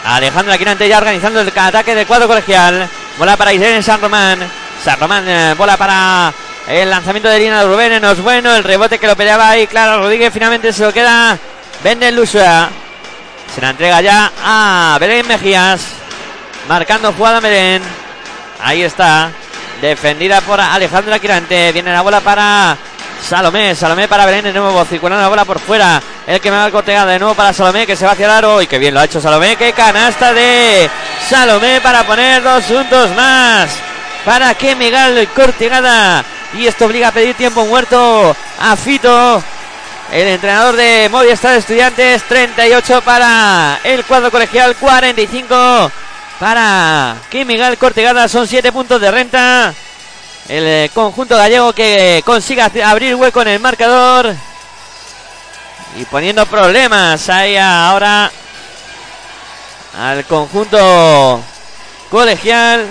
Speaker 1: Alejandra Quirante ya organizando el ataque del cuadro colegial. Bola para Irene San Román. San Román, eh, bola para el lanzamiento de Lina Rubén. No es bueno. El rebote que lo peleaba ahí. Clara Rodríguez finalmente se lo queda. Venden Lusua. Se la entrega ya a Belén Mejías. Marcando jugada Belén. Ahí está. Defendida por Alejandra Quirante. Viene la bola para Salomé, Salomé para Belén de nuevo, circulando la bola por fuera. El que me va a cortear de nuevo para Salomé, que se va hacia el. Y que bien lo ha hecho Salomé. Que canasta de Salomé para poner dos puntos más. Para que Miguel Cortegada. Y esto obliga a pedir tiempo muerto a Fito. El entrenador de Movistar Estudiantes. 38 para el cuadro colegial. 45 para que Miguel Cortegada. Son 7 puntos de renta el eh, conjunto gallego que consiga abrir hueco en el marcador y poniendo problemas ahí ahora al conjunto colegial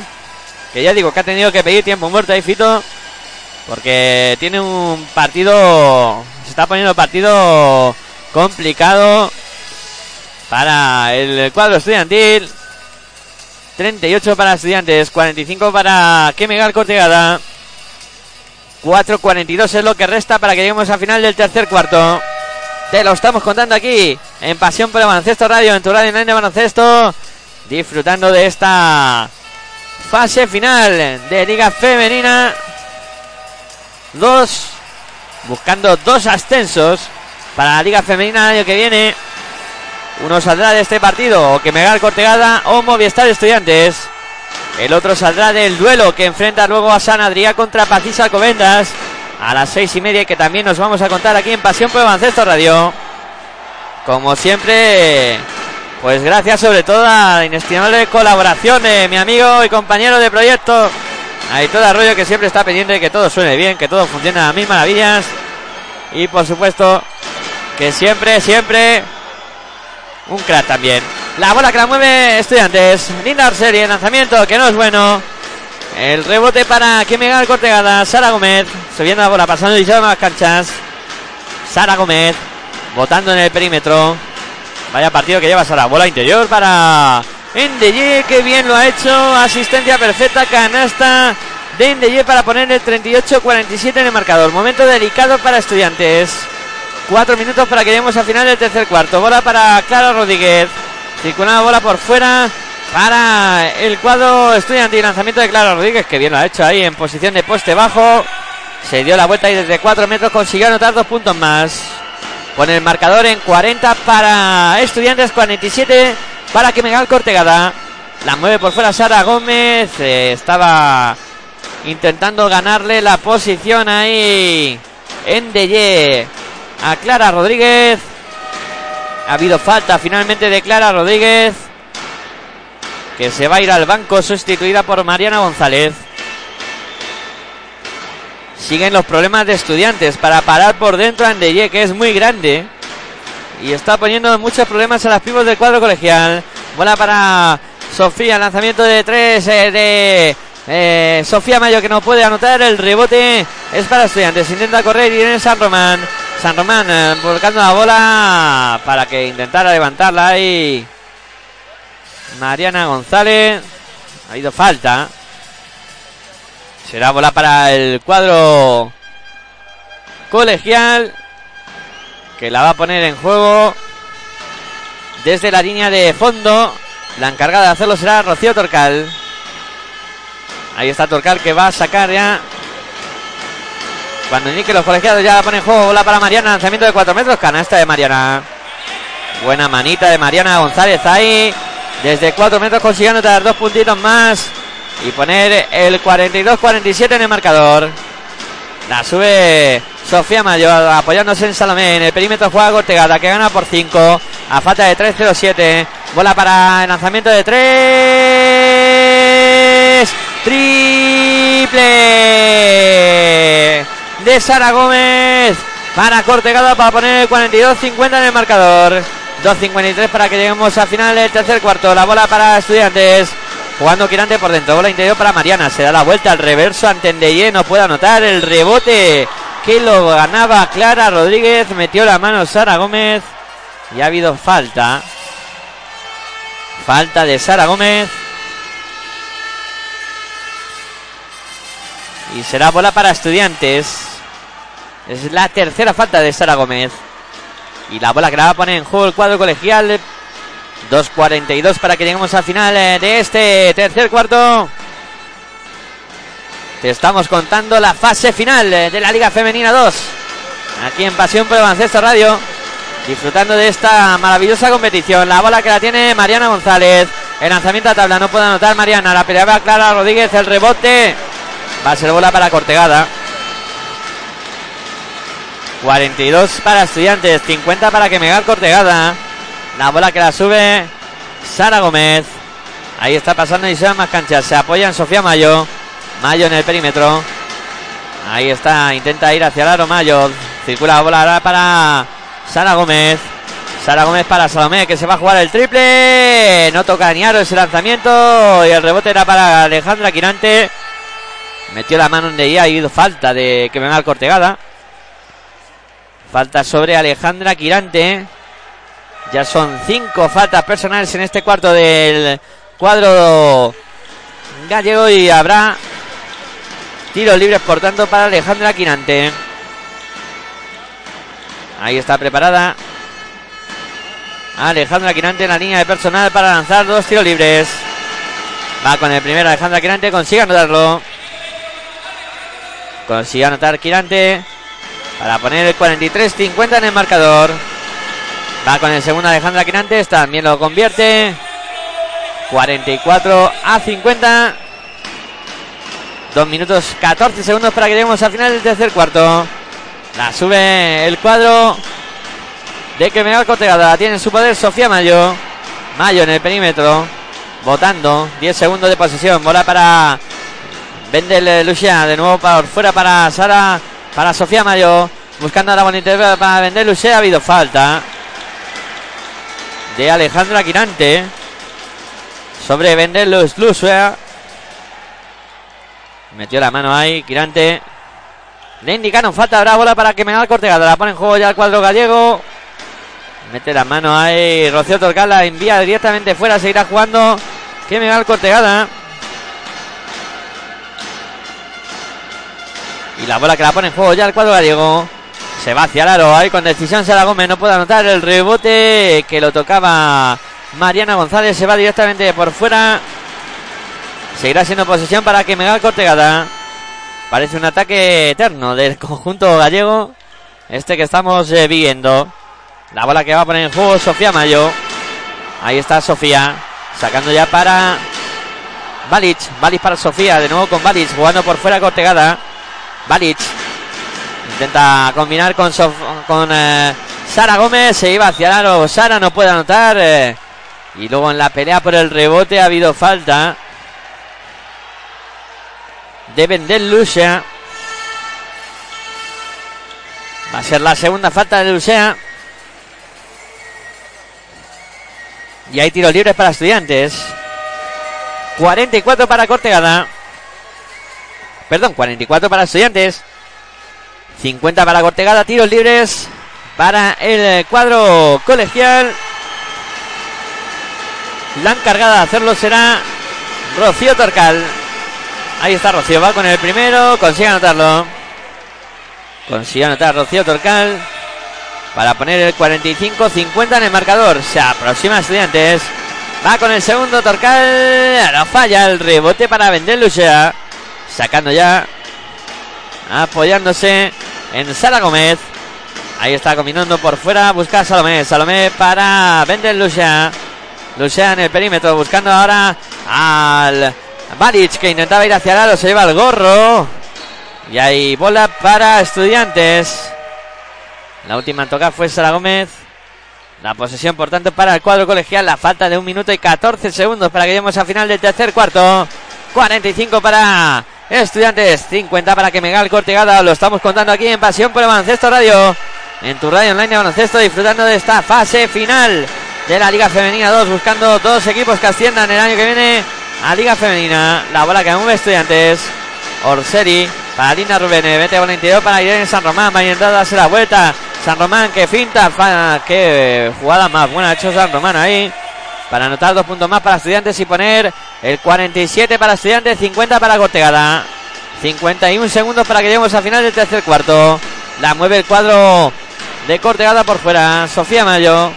Speaker 1: que ya digo que ha tenido que pedir tiempo muerto ahí Fito porque tiene un partido se está poniendo partido complicado para el cuadro estudiantil 38 para Estudiantes, 45 para Kemegal Cortegada. 4.42 es lo que resta para que lleguemos al final del tercer cuarto. Te lo estamos contando aquí en Pasión por Baloncesto Radio, en tu radio online de baloncesto. Disfrutando de esta fase final de Liga Femenina. Dos, buscando dos ascensos para la Liga Femenina el año que viene. Uno saldrá de este partido, o que Megal Cortegada o Movistar Estudiantes. El otro saldrá del duelo que enfrenta luego a San Adrià contra Pacisa Alcobendas. a las seis y media que también nos vamos a contar aquí en Pasión por Baloncesto Radio. Como siempre, pues gracias sobre todo a la inestimable colaboración de mi amigo y compañero de proyecto, Aitor Arroyo, que siempre está pendiente de que todo suene bien, que todo funcione a mil maravillas. Y por supuesto, que siempre, siempre, un crack también. La bola que la mueve Estudiantes. Linda serie, lanzamiento que no es bueno. El rebote para el Cortegada. Sara Gómez. Subiendo la bola, pasando y más canchas. Sara Gómez. Botando en el perímetro. Vaya partido que lleva Sara. Bola interior para Endeye. Que bien lo ha hecho. Asistencia perfecta. Canasta de Endeye para poner el 38-47 en el marcador. Momento delicado para estudiantes. Cuatro minutos para que lleguemos al final del tercer cuarto. Bola para Clara Rodríguez. Circulada bola por fuera para el cuadro estudiante y lanzamiento de Clara Rodríguez, que bien lo ha hecho ahí en posición de poste bajo. Se dio la vuelta y desde 4 metros consiguió anotar dos puntos más. Pone el marcador en 40 para Estudiantes, 47 para Megal Cortegada. La mueve por fuera Sara Gómez. Eh, estaba intentando ganarle la posición ahí en Deye a Clara Rodríguez. Ha habido falta finalmente de Clara Rodríguez. Que se va a ir al banco sustituida por Mariana González. Siguen los problemas de estudiantes para parar por dentro a Andeye, que es muy grande. Y está poniendo muchos problemas a las pibos del cuadro colegial. Bola para Sofía, lanzamiento de tres eh, de eh, Sofía Mayo que no puede anotar. El rebote es para estudiantes. Intenta correr y en San Román. San Román eh, volcando la bola para que intentara levantarla y Mariana González. Ha habido falta. Será bola para el cuadro colegial. Que la va a poner en juego desde la línea de fondo. La encargada de hacerlo será Rocío Torcal. Ahí está Torcal que va a sacar ya cuando indique los colegiados ya pone en juego bola para Mariana, lanzamiento de 4 metros, canasta de Mariana. Buena manita de Mariana González ahí. Desde 4 metros consiguiendo dar dos puntitos más y poner el 42-47 en el marcador. La sube Sofía Mayor apoyándose en Salomé. En el perímetro juega Cortegada que gana por 5. A falta de 3-0-7. Bola para el lanzamiento de 3. Triple de Sara Gómez para Cortegada para poner el 42-50 en el marcador. 2.53 para que lleguemos al final del tercer cuarto. La bola para Estudiantes. Jugando Quirante por dentro. Bola interior para Mariana. Se da la vuelta al reverso ante Ndeye. No puede anotar el rebote que lo ganaba Clara Rodríguez. Metió la mano Sara Gómez. Y ha habido falta. Falta de Sara Gómez. Y será bola para Estudiantes. Es la tercera falta de Sara Gómez. Y la bola que la va a poner en juego el cuadro colegial. 2.42 para que lleguemos al final eh, de este tercer cuarto. Te estamos contando la fase final eh, de la Liga Femenina 2. Aquí en Pasión por Radio. Disfrutando de esta maravillosa competición. La bola que la tiene Mariana González. El lanzamiento a tabla no puede anotar Mariana. La pelea Clara Rodríguez. El rebote. Va a ser bola para Cortegada. 42 para Estudiantes, 50 para que Megar Cortegada. La bola que la sube Sara Gómez. Ahí está pasando y se más canchas. Se apoya en Sofía Mayo. Mayo en el perímetro. Ahí está, intenta ir hacia el aro Mayo. Circula la bola ahora para Sara Gómez. Sara Gómez para Salomé, que se va a jugar el triple. No toca ni aro ese lanzamiento. Y el rebote era para Alejandra Quirante. Metió la mano en de ha habido falta de que venga Cortegada. Falta sobre Alejandra Quirante. Ya son cinco faltas personales en este cuarto del cuadro gallego y habrá tiros libres por tanto para Alejandra Quirante. Ahí está preparada. Alejandra Quirante en la línea de personal para lanzar dos tiros libres. Va con el primero Alejandra Quirante, consigue anotarlo. Consigue anotar Quirante. Para poner el 43-50 en el marcador. Va con el segundo Alejandra Quinantes. También lo convierte. 44 a 50. Dos minutos 14 segundos para que lleguemos al final del tercer cuarto. La sube el cuadro de que Megal Cortegada. La tiene en su poder Sofía Mayo. Mayo en el perímetro. Votando. 10 segundos de posesión. Bola para Vendel Lucia. De nuevo por fuera para Sara. Para Sofía Mayo. Buscando a la bonita para Vendel Lucia. Ha habido falta. De Alejandra Quirante. Sobre Vendel Lucia. Metió la mano ahí. Quirante. Le indicaron falta. Habrá bola para que Menal Cortegada. La pone en juego ya el cuadro gallego. Mete la mano ahí. Rocío Torcal la envía directamente fuera. Seguirá jugando. Que Menal Cortegada. Y la bola que la pone en juego ya el cuadro gallego. Se va hacia el aro. Ahí con decisión Sara Gómez. No puede anotar el rebote que lo tocaba Mariana González. Se va directamente por fuera. Seguirá siendo posesión para que Megal Cortegada. Parece un ataque eterno del conjunto gallego. Este que estamos eh, viendo. La bola que va a poner en juego Sofía Mayo. Ahí está Sofía. Sacando ya para Balic. Balic para Sofía. De nuevo con Balic. Jugando por fuera Cortegada. Balic. Intenta combinar con, con eh, Sara Gómez. Se iba hacia el aro. Sara no puede anotar. Eh. y luego en la pelea por el rebote ha habido falta de vender Lucia. Va a ser la segunda falta de Lucia. Y hay tiros libres para estudiantes. 44 para Cortegada. Perdón, 44 para estudiantes. 50 para Cortegada. Tiros libres para el cuadro colegial. La encargada de hacerlo será Rocío Torcal. Ahí está Rocío, va con el primero, consigue anotarlo. Consigue anotar Rocío Torcal para poner el 45-50 en el marcador. Se aproxima Estudiantes. Va con el segundo Torcal. No falla el rebote para vender Lucia. Sacando ya. Apoyándose en Sara Gómez. Ahí está combinando por fuera. Busca a Salomé. Salomé para vender Lucia. Lucia en el perímetro. Buscando ahora al Balic que intentaba ir hacia el. Se lleva el gorro. Y hay bola para estudiantes. La última en tocar fue Sara Gómez. La posesión, por tanto, para el cuadro colegial. La falta de un minuto y 14 segundos para que lleguemos al final del tercer cuarto. 45 para Estudiantes, 50 para que Megal Cortegada. Lo estamos contando aquí en Pasión por el Baloncesto Radio. En tu radio online de baloncesto, disfrutando de esta fase final de la Liga Femenina 2. Buscando dos equipos que asciendan el año que viene a Liga Femenina. La bola que mueve Estudiantes. Orseri para Lina Rubén. Vete el interior para Irene San Román. Va a darse la vuelta. San Román que finta. Qué jugada más buena ha hecho San Román ahí. Para anotar dos puntos más para Estudiantes y poner el 47 para Estudiantes, 50 para Cortegada. 51 segundos para que lleguemos al final del tercer cuarto. La mueve el cuadro de Cortegada por fuera. Sofía Mayo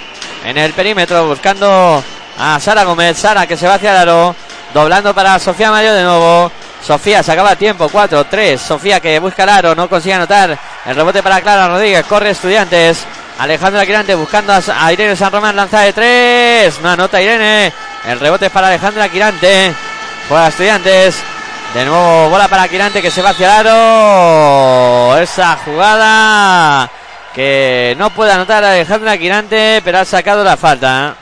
Speaker 1: en el perímetro buscando a Sara Gómez. Sara que se va hacia el aro. Doblando para Sofía Mayo de nuevo. Sofía se acaba el tiempo. 4, 3. Sofía que busca el aro. No consigue anotar. El rebote para Clara Rodríguez. Corre Estudiantes. Alejandra Quirante buscando a Irene San Román. Lanza de 3. No anota Irene. El rebote es para Alejandra Quirante. Juega Estudiantes. De nuevo bola para Quirante que se va hacia el aro. Esa jugada que no puede anotar Alejandra Quirante, pero ha sacado la falta.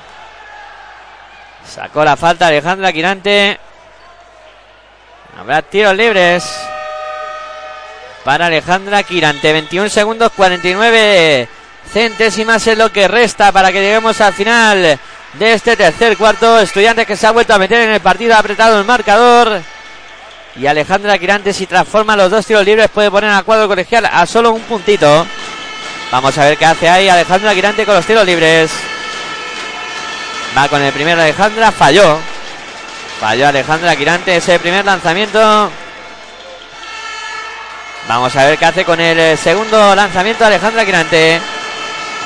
Speaker 1: Sacó la falta Alejandra Quirante. Habrá tiros libres para Alejandra Quirante. 21 segundos, 49 centésimas es lo que resta para que lleguemos al final de este tercer cuarto. Estudiantes que se ha vuelto a meter en el partido, ha apretado el marcador. Y Alejandra Quirante, si transforma los dos tiros libres, puede poner a cuadro colegial a solo un puntito. Vamos a ver qué hace ahí Alejandra Quirante con los tiros libres. Va con el primero Alejandra, falló. Falló Alejandra Quirante ese primer lanzamiento. Vamos a ver qué hace con el segundo lanzamiento Alejandra Quirante.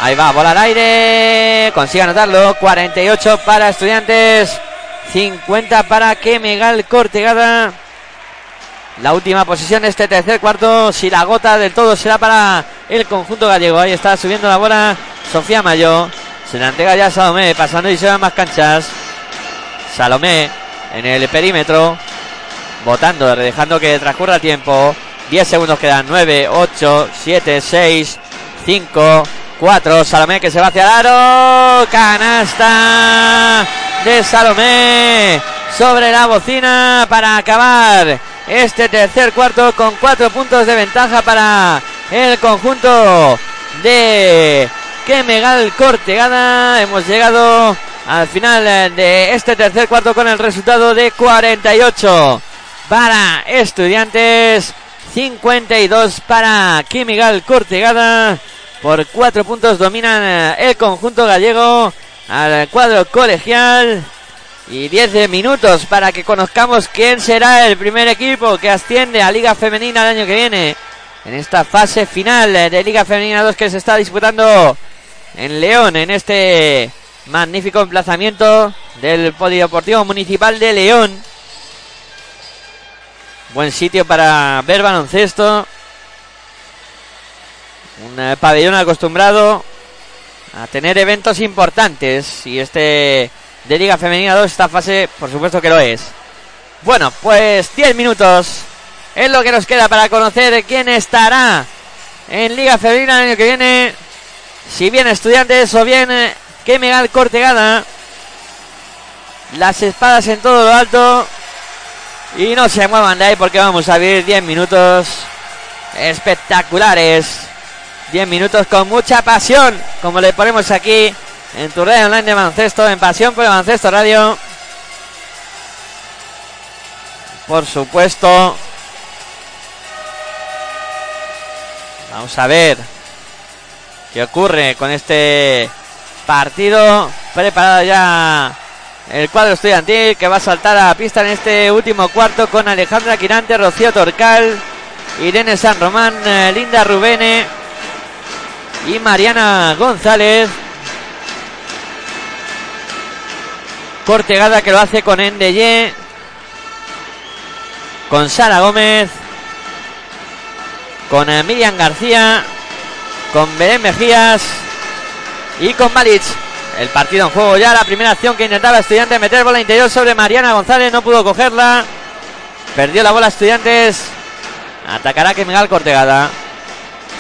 Speaker 1: Ahí va, bola al aire. Consigue anotarlo. 48 para Estudiantes. 50 para que Megal Cortegada. La última posición de este tercer cuarto. Si la gota del todo será para el conjunto gallego. Ahí está subiendo la bola Sofía Mayo. Se la entrega ya Salomé. Pasando y se van más canchas. Salomé en el perímetro. votando, dejando que transcurra tiempo. 10 segundos quedan. 9, 8, 7, 6, 5, 4. Salomé que se va hacia el aro. Canasta de Salomé sobre la bocina para acabar este tercer cuarto con 4 puntos de ventaja para el conjunto de Kemegal Cortegada. Hemos llegado al final de este tercer cuarto con el resultado de 48 para Estudiantes, 52 para Kemegal Cortegada. Por 4 puntos dominan el conjunto gallego al cuadro colegial. Y 10 minutos para que conozcamos quién será el primer equipo que asciende a Liga Femenina el año que viene. En esta fase final de Liga Femenina 2 que se está disputando en León, en este magnífico emplazamiento del Polideportivo Municipal de León. Buen sitio para ver baloncesto. Un eh, pabellón acostumbrado a tener eventos importantes. Y este de Liga Femenina 2, esta fase, por supuesto que lo es. Bueno, pues 10 minutos es lo que nos queda para conocer quién estará en Liga Femenina el año que viene. Si bien estudiantes o bien eh, que Megal Cortegada. Las espadas en todo lo alto. Y no se muevan de ahí porque vamos a vivir 10 minutos espectaculares. 10 minutos con mucha pasión, como le ponemos aquí en tu red online de baloncesto, en Pasión por el Radio. Por supuesto. Vamos a ver qué ocurre con este partido. Preparado ya el cuadro estudiantil que va a saltar a la pista en este último cuarto con Alejandra Quirante, Rocío Torcal, Irene San Román, eh, Linda Rubene y Mariana González. Cortegada que lo hace con Endeye. Con Sara Gómez. Con eh, Miriam García. Con Belén Mejías. Y con Balic. El partido en juego ya. La primera acción que intentaba Estudiantes meter bola interior sobre Mariana González. No pudo cogerla. Perdió la bola Estudiantes. Atacará Kemegal Cortegada.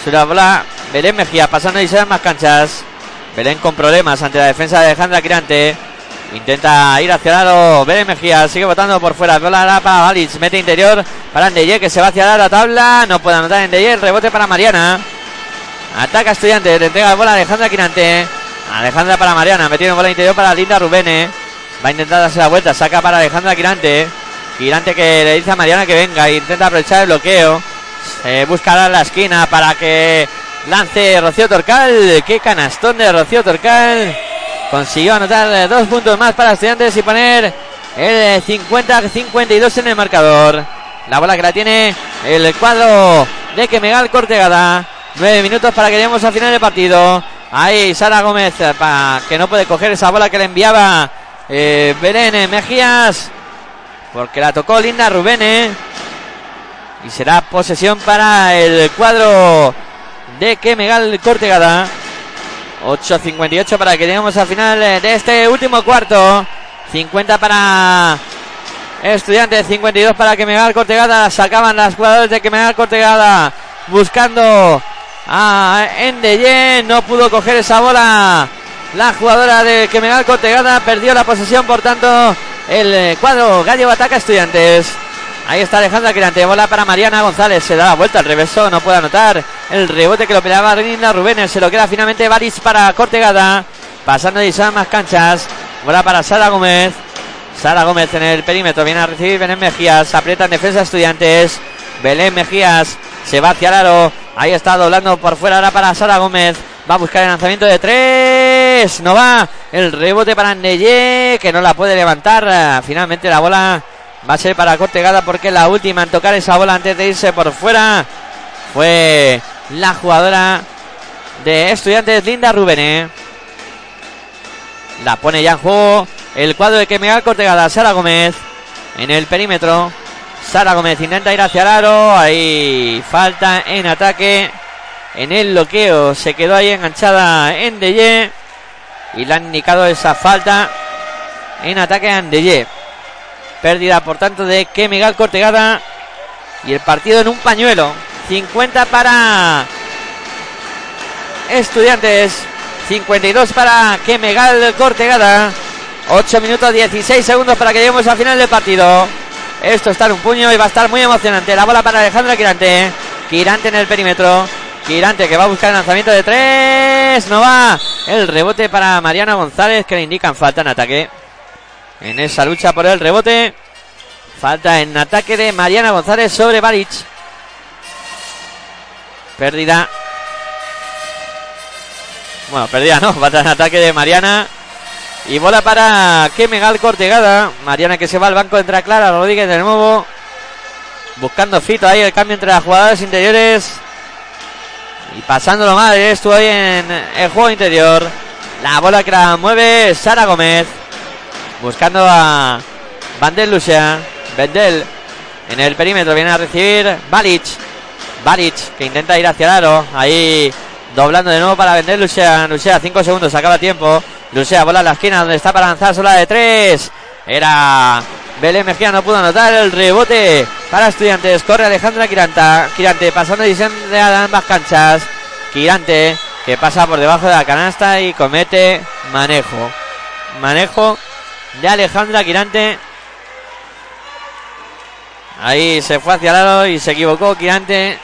Speaker 1: Sube la bola Belén Mejía pasando y se más canchas. Belén con problemas ante la defensa de Alejandra Quirante. Intenta ir hacia el aro. Belén Mejía sigue votando por fuera. Bola para Valic. Mete interior para Andeye que se va hacia la tabla. No puede anotar Andeye. Rebote para Mariana. Ataca Estudiante. Le entrega la bola a Alejandra Quirante. Alejandra para Mariana. Metiendo bola interior para Linda Rubene. Va a intentar darse la vuelta. Saca para Alejandra Quirante. Quirante que le dice a Mariana que venga. Intenta aprovechar el bloqueo. Se buscará la esquina para que lance Rocío Torcal. Qué canastón de Rocío Torcal. Consiguió anotar dos puntos más para estudiantes y poner el 50-52 en el marcador. La bola que la tiene el cuadro de Kemegal Cortegada. Nueve minutos para que lleguemos al final del partido. Ahí Sara Gómez para que no puede coger esa bola que le enviaba eh, Mejías. Porque la tocó Linda Rubene. Y será posesión para el cuadro de Kemegal Cortegada. 8.58 para que lleguemos al final de este último cuarto. 50 para Estudiantes, 52 para Kemegal Cortegada. Sacaban las jugadoras de Kemegal Cortegada buscando a Endeye. No pudo coger esa bola. La jugadora de Kemegal Cortegada perdió la posesión, por tanto, el cuadro Gallo ataca Estudiantes. Ahí está Alejandra Quirante. Bola para Mariana González. Se da la vuelta al reverso. No puede anotar. El rebote que lo peleaba Linda Rubén. Se lo queda finalmente Baris para Cortegada. Pasando de más canchas. Bola para Sara Gómez. Sara Gómez en el perímetro. Viene a recibir Belén Mejías. Aprieta en defensa estudiantes. Belén Mejías. Se va hacia el aro. Ahí está doblando por fuera ahora para Sara Gómez. Va a buscar el lanzamiento de tres. No va. El rebote para Neye. Que no la puede levantar. Finalmente la bola va a ser para Cortegada porque la última en tocar esa bola antes de irse por fuera fue la jugadora de Estudiantes Linda Rubén. La pone ya en juego el cuadro de Kemegal Cortegada. Sara Gómez en el perímetro. Sara Gómez intenta ir hacia el aro. Ahí falta en ataque. En el bloqueo se quedó ahí enganchada en. Y le han indicado esa falta en ataque a Andeye. Pérdida, por tanto, de que Miguel Cortegada. Y el partido en un pañuelo. 50 para Estudiantes. 52 para que Megal Cortegada. 8 minutos 16 segundos para que lleguemos al final del partido. Esto está en un puño y va a estar muy emocionante. La bola para Alejandra Quirante. Quirante en el perímetro. Quirante que va a buscar el lanzamiento de tres. No va. El rebote para Mariana González que le indican falta en ataque. En esa lucha por el rebote. Falta en ataque de Mariana González sobre Baric. Pérdida. Bueno, pérdida no. *laughs* Falta en ataque de Mariana. Y bola para que Megal Cortegada. Mariana que se va al banco. Entra Clara Rodríguez de nuevo. Buscando fito ahí el cambio entre las jugadoras interiores. Y pasándolo mal. Estuvo ahí en el juego interior. La bola que la mueve Sara Gómez. Buscando a Vandel Lucia. Vendel en el perímetro. Viene a recibir Balic. Balic que intenta ir hacia el aro. Ahí doblando de nuevo para vender Lucia. Lucia, 5 segundos. Acaba tiempo. Lucia bola a la esquina donde está para lanzar sola de 3. Era Belén Mejía, no pudo anotar el rebote para estudiantes. Corre Alejandra Quiranta. Quirante pasando edición de ambas canchas. Quirante que pasa por debajo de la canasta y comete manejo. Manejo de Alejandra Quirante. Ahí se fue hacia el lado y se equivocó Quirante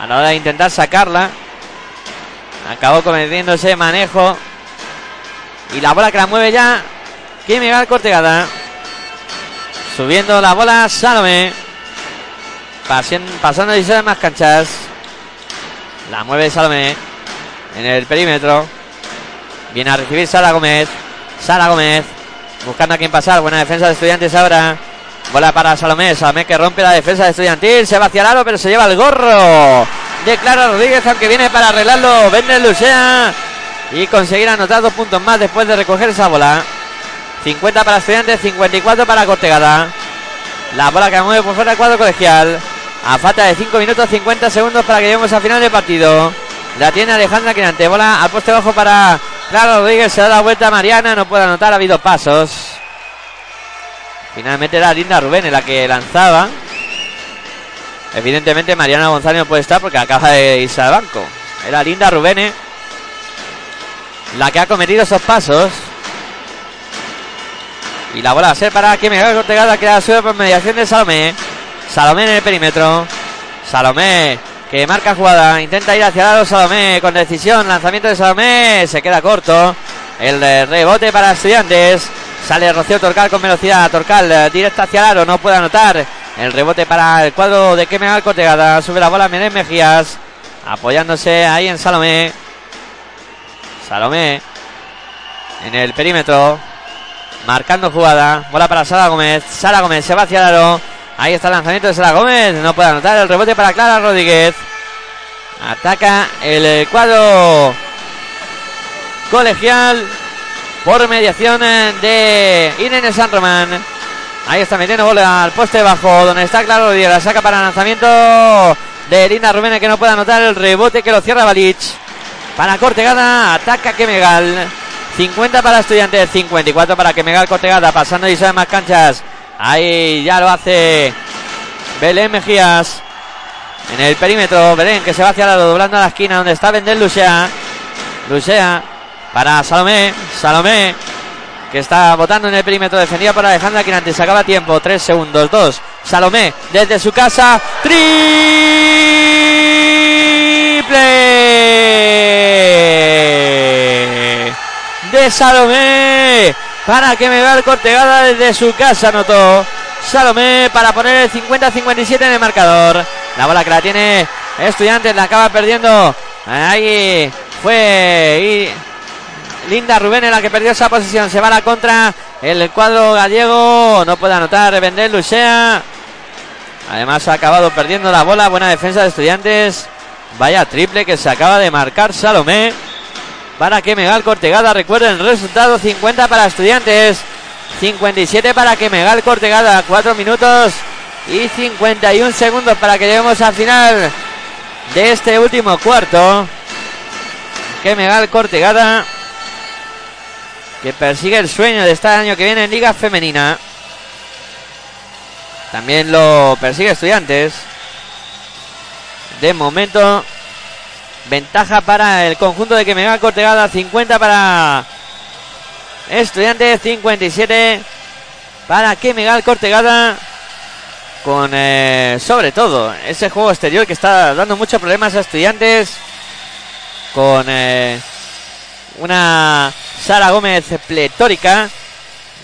Speaker 1: a la hora de intentar sacarla. Acabó cometiendo ese manejo. Y la bola que la mueve ya. Que Miguel Cortegada. Subiendo la bola Salome. pasando y más canchas. La mueve Salome. En el perímetro. Viene a recibir Sara Gómez. Sara Gómez. Buscando a quien pasar. Buena defensa de estudiantes ahora. Bola para Salomé. Salomé que rompe la defensa de estudiantil. Se va hacia el aro, pero se lleva el gorro. De Clara Rodríguez, aunque viene para arreglarlo. Vende Lucea. Y conseguir anotar dos puntos más después de recoger esa bola. 50 para estudiantes, 54 para Cortegada. La bola que mueve por fuera del cuadro colegial. A falta de 5 minutos 50 segundos para que lleguemos al final del partido. La tiene Alejandra Quinante. Bola al poste bajo para Clara Rodríguez. Se da la vuelta a Mariana. No puede anotar. Ha habido pasos. Finalmente era Linda Rubén la que lanzaba. Evidentemente Mariana González no puede estar porque acaba de irse al banco. Era Linda Rubén la que ha cometido esos pasos. Y la bola va a ser para que Cortegada que sube por mediación de Salomé. Salomé en el perímetro. Salomé que marca jugada. Intenta ir hacia lado Salomé con decisión. Lanzamiento de Salomé. Se queda corto. El rebote para estudiantes. Sale Rocío Torcal con velocidad. Torcal eh, directa hacia el aro. No puede anotar. El rebote para el cuadro de Kemegal Cortegada. Sube la bola Menem Mejías. Apoyándose ahí en Salomé. Salomé. En el perímetro. Marcando jugada. Bola para Sara Gómez. Sara Gómez se va hacia el aro. Ahí está el lanzamiento de Sara Gómez. No puede anotar el rebote para Clara Rodríguez. Ataca el cuadro colegial por mediación de Irene San Román. Ahí está metiendo bola al poste bajo, donde está claro La saca para lanzamiento de Linda Rubén, que no puede anotar el rebote que lo cierra Balich. Para Cortegada, ataca Kemegal. 50 para Estudiantes, 54 para Kemegal Cortegada, pasando y más canchas. Ahí ya lo hace Belén Mejías. En el perímetro, Belén que se va hacia lado, doblando a la esquina donde está Vendel Lucea. Lucea para Salomé. Salomé que está votando en el perímetro defendida por Alejandra Quinante. Se acaba tiempo. Tres segundos. Dos. Salomé desde su casa. Triple de Salomé. Para que me vea el cortegada desde su casa. Anotó Salomé para poner el 50-57 en el marcador. La bola que la tiene Estudiantes. La acaba perdiendo. Ahí fue. Linda Rubén en la que perdió esa posición. Se va a la contra. El cuadro gallego no puede anotar. Vender Lucea. Además ha acabado perdiendo la bola. Buena defensa de estudiantes. Vaya triple que se acaba de marcar Salomé. Para que Megal Cortegada recuerden el resultado 50 para estudiantes. 57 para que Megal Cortegada. 4 minutos y 51 segundos para que lleguemos al final de este último cuarto. Que Cortegada que persigue el sueño de estar el año que viene en Liga Femenina. También lo persigue estudiantes. De momento, ventaja para el conjunto de que me Cortegada. 50 para estudiantes, 57 para que Megal Cortegada. Con eh, sobre todo ese juego exterior que está dando muchos problemas a estudiantes. Con eh, una Sara Gómez pletórica.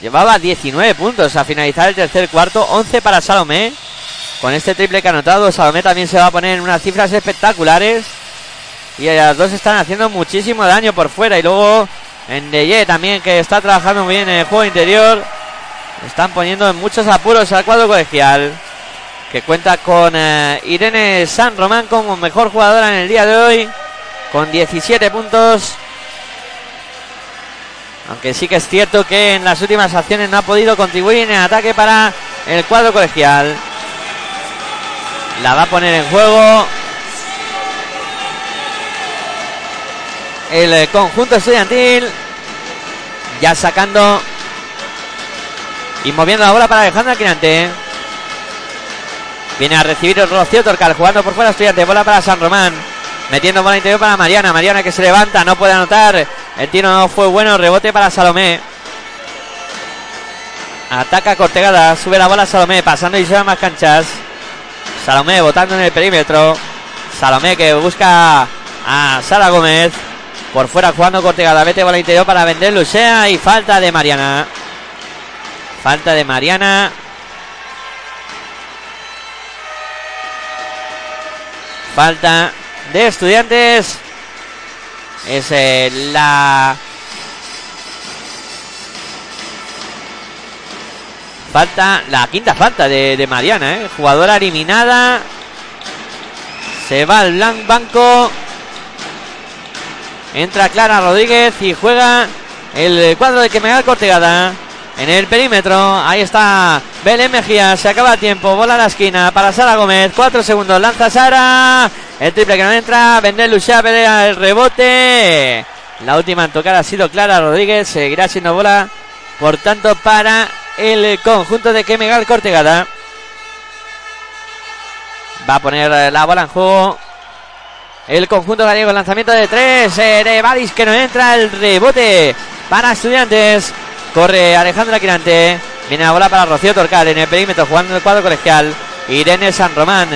Speaker 1: Llevaba 19 puntos a finalizar el tercer cuarto, 11 para Salomé. Con este triple que ha anotado, Salomé también se va a poner en unas cifras espectaculares. Y las dos están haciendo muchísimo daño por fuera. Y luego en Deye también, que está trabajando muy bien en el juego interior. Están poniendo en muchos apuros al cuadro colegial. Que cuenta con eh, Irene San Román como mejor jugadora en el día de hoy. Con 17 puntos. Aunque sí que es cierto que en las últimas acciones no ha podido contribuir en el ataque para el cuadro colegial. La va a poner en juego. El conjunto estudiantil. Ya sacando. Y moviendo la bola para Alejandra Quirante. Viene a recibir el Rocío Torcal jugando por fuera estudiante. Bola para San Román. Metiendo bola interior para Mariana. Mariana que se levanta, no puede anotar. El tiro no fue bueno. Rebote para Salomé. Ataca Cortegada. Sube la bola Salomé. Pasando y se va más canchas. Salomé votando en el perímetro. Salomé que busca a Sara Gómez. Por fuera jugando Cortegada. Vete bola interior para vender Lucea. Y falta de Mariana. Falta de Mariana. Falta de estudiantes. Es eh, la falta, la quinta falta de, Mariana, ¿eh? jugadora eliminada. Se va al blanco. Entra Clara Rodríguez y juega el cuadro de Quemegal Cortegada. En el perímetro, ahí está Belén Mejía, se acaba el tiempo, bola a la esquina para Sara Gómez, cuatro segundos, lanza Sara, el triple que no entra, Vender Lucia pelea el rebote. La última en tocar ha sido Clara Rodríguez, seguirá siendo bola, por tanto, para el conjunto de Kemegal Cortegada. Va a poner la bola en juego. El conjunto gallego, lanzamiento de tres. Erevadis que no entra, el rebote para estudiantes. Corre Alejandra Quirante. Viene la bola para Rocío Torcal en el perímetro jugando en el cuadro colegial. Irene San Román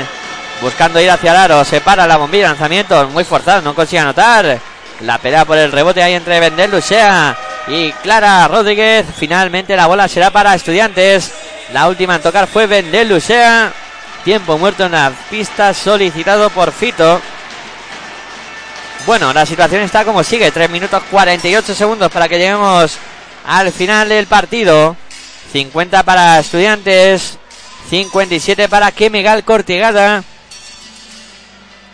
Speaker 1: buscando ir hacia el aro. Se para la bombilla. Lanzamiento muy forzado. No consigue anotar. La pelea por el rebote ahí entre Vender Lucea y Clara Rodríguez. Finalmente la bola será para Estudiantes. La última en tocar fue Vender Lucea. Tiempo muerto en la pista solicitado por Fito. Bueno, la situación está como sigue. 3 minutos 48 segundos para que lleguemos al final del partido. 50 para Estudiantes, 57 para Kemegal Cortegada.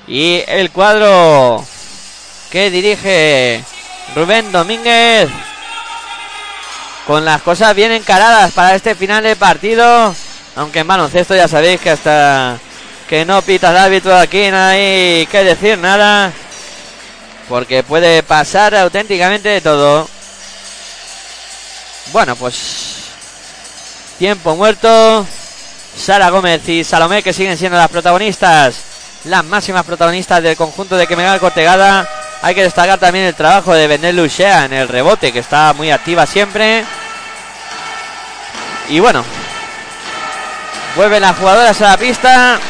Speaker 1: Y el cuadro que dirige Rubén Domínguez. Con las cosas bien encaradas para este final de partido. Aunque en baloncesto ya sabéis que hasta que no pita el árbitro aquí no hay que decir nada. Porque puede pasar auténticamente de todo. Bueno, pues tiempo muerto. Sara Gómez y Salomé que siguen siendo las protagonistas, las máximas protagonistas del conjunto de Quemegal Cortegada. Hay que destacar también el trabajo de Benel Luchea en el rebote, que está muy activa siempre. Y bueno, vuelven las jugadoras a la pista.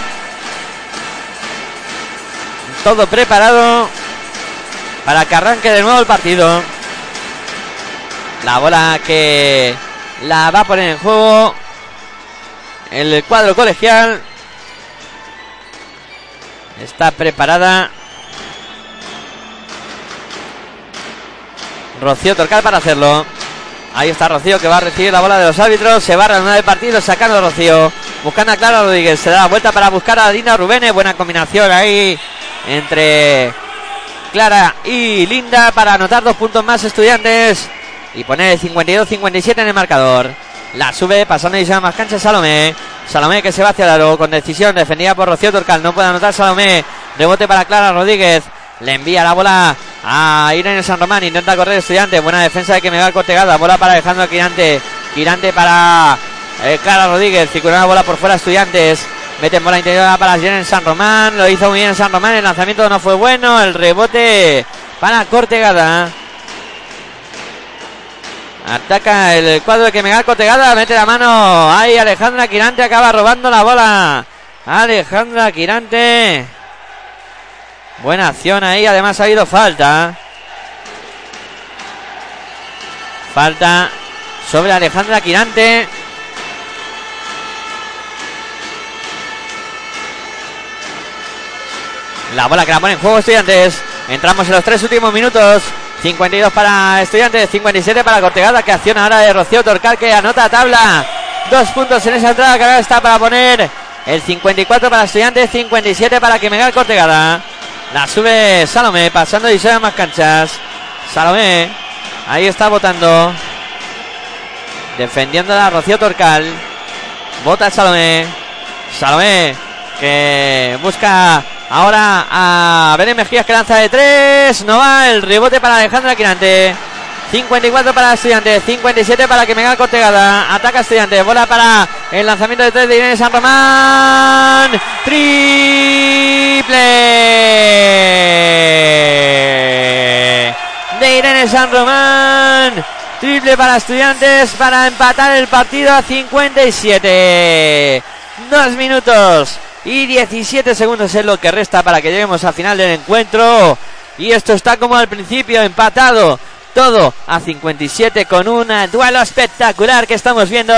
Speaker 1: Todo preparado para que arranque de nuevo el partido. La bola que la va a poner en juego el cuadro colegial. Está preparada. Rocío Torcal para hacerlo. Ahí está Rocío que va a recibir la bola de los árbitros. Se va a reanudar el partido sacando a Rocío. Buscando a Clara Rodríguez. Se da la vuelta para buscar a Dina Rubén. Buena combinación ahí entre Clara y Linda para anotar dos puntos más estudiantes y poner el 52-57 en el marcador. La sube pasando y se más cancha Salomé. Salomé que se va hacia el aro con decisión, defendida por Rocío Torcal. No puede anotar Salomé. Rebote para Clara Rodríguez. Le envía la bola a Irene San Román. Intenta correr estudiante. Buena defensa de que me va cortegada. Bola para Alejandro Quirante. Quirante para eh, Clara Rodríguez. Circula la bola por fuera Estudiantes. Meten bola interior para en San Román. Lo hizo muy bien San Román. El lanzamiento no fue bueno. El rebote para Cortegada. Ataca el cuadro de que Megal Cortegada. Mete la mano. Ahí Alejandra Quirante acaba robando la bola. Alejandra Quirante. Buena acción ahí. Además ha habido falta. Falta sobre Alejandra Quirante. La bola que la pone en juego Estudiantes. Entramos en los tres últimos minutos. 52 para Estudiantes, 57 para Cortegada, que acciona ahora de Rocío Torcal, que anota tabla. Dos puntos en esa entrada que ahora está para poner el 54 para Estudiantes, 57 para que Megal Cortegada. La sube Salomé, pasando y se más canchas. Salomé, ahí está votando. Defendiendo a Rocío Torcal. Vota Salomé. Salomé, que busca Ahora a Belén Mejías que lanza de tres. No va el rebote para Alejandra Quirante. 54 para Estudiantes, 57 para que Megal Cortegada. Ataca Estudiantes, bola para el lanzamiento de tres de Irene San Román. Triple de Irene San Román. Triple para Estudiantes para empatar el partido a 57. Dos minutos y 17 segundos es lo que resta para que lleguemos al final del encuentro. Y esto está como al principio, empatado. Todo a 57 con un duelo espectacular que estamos viendo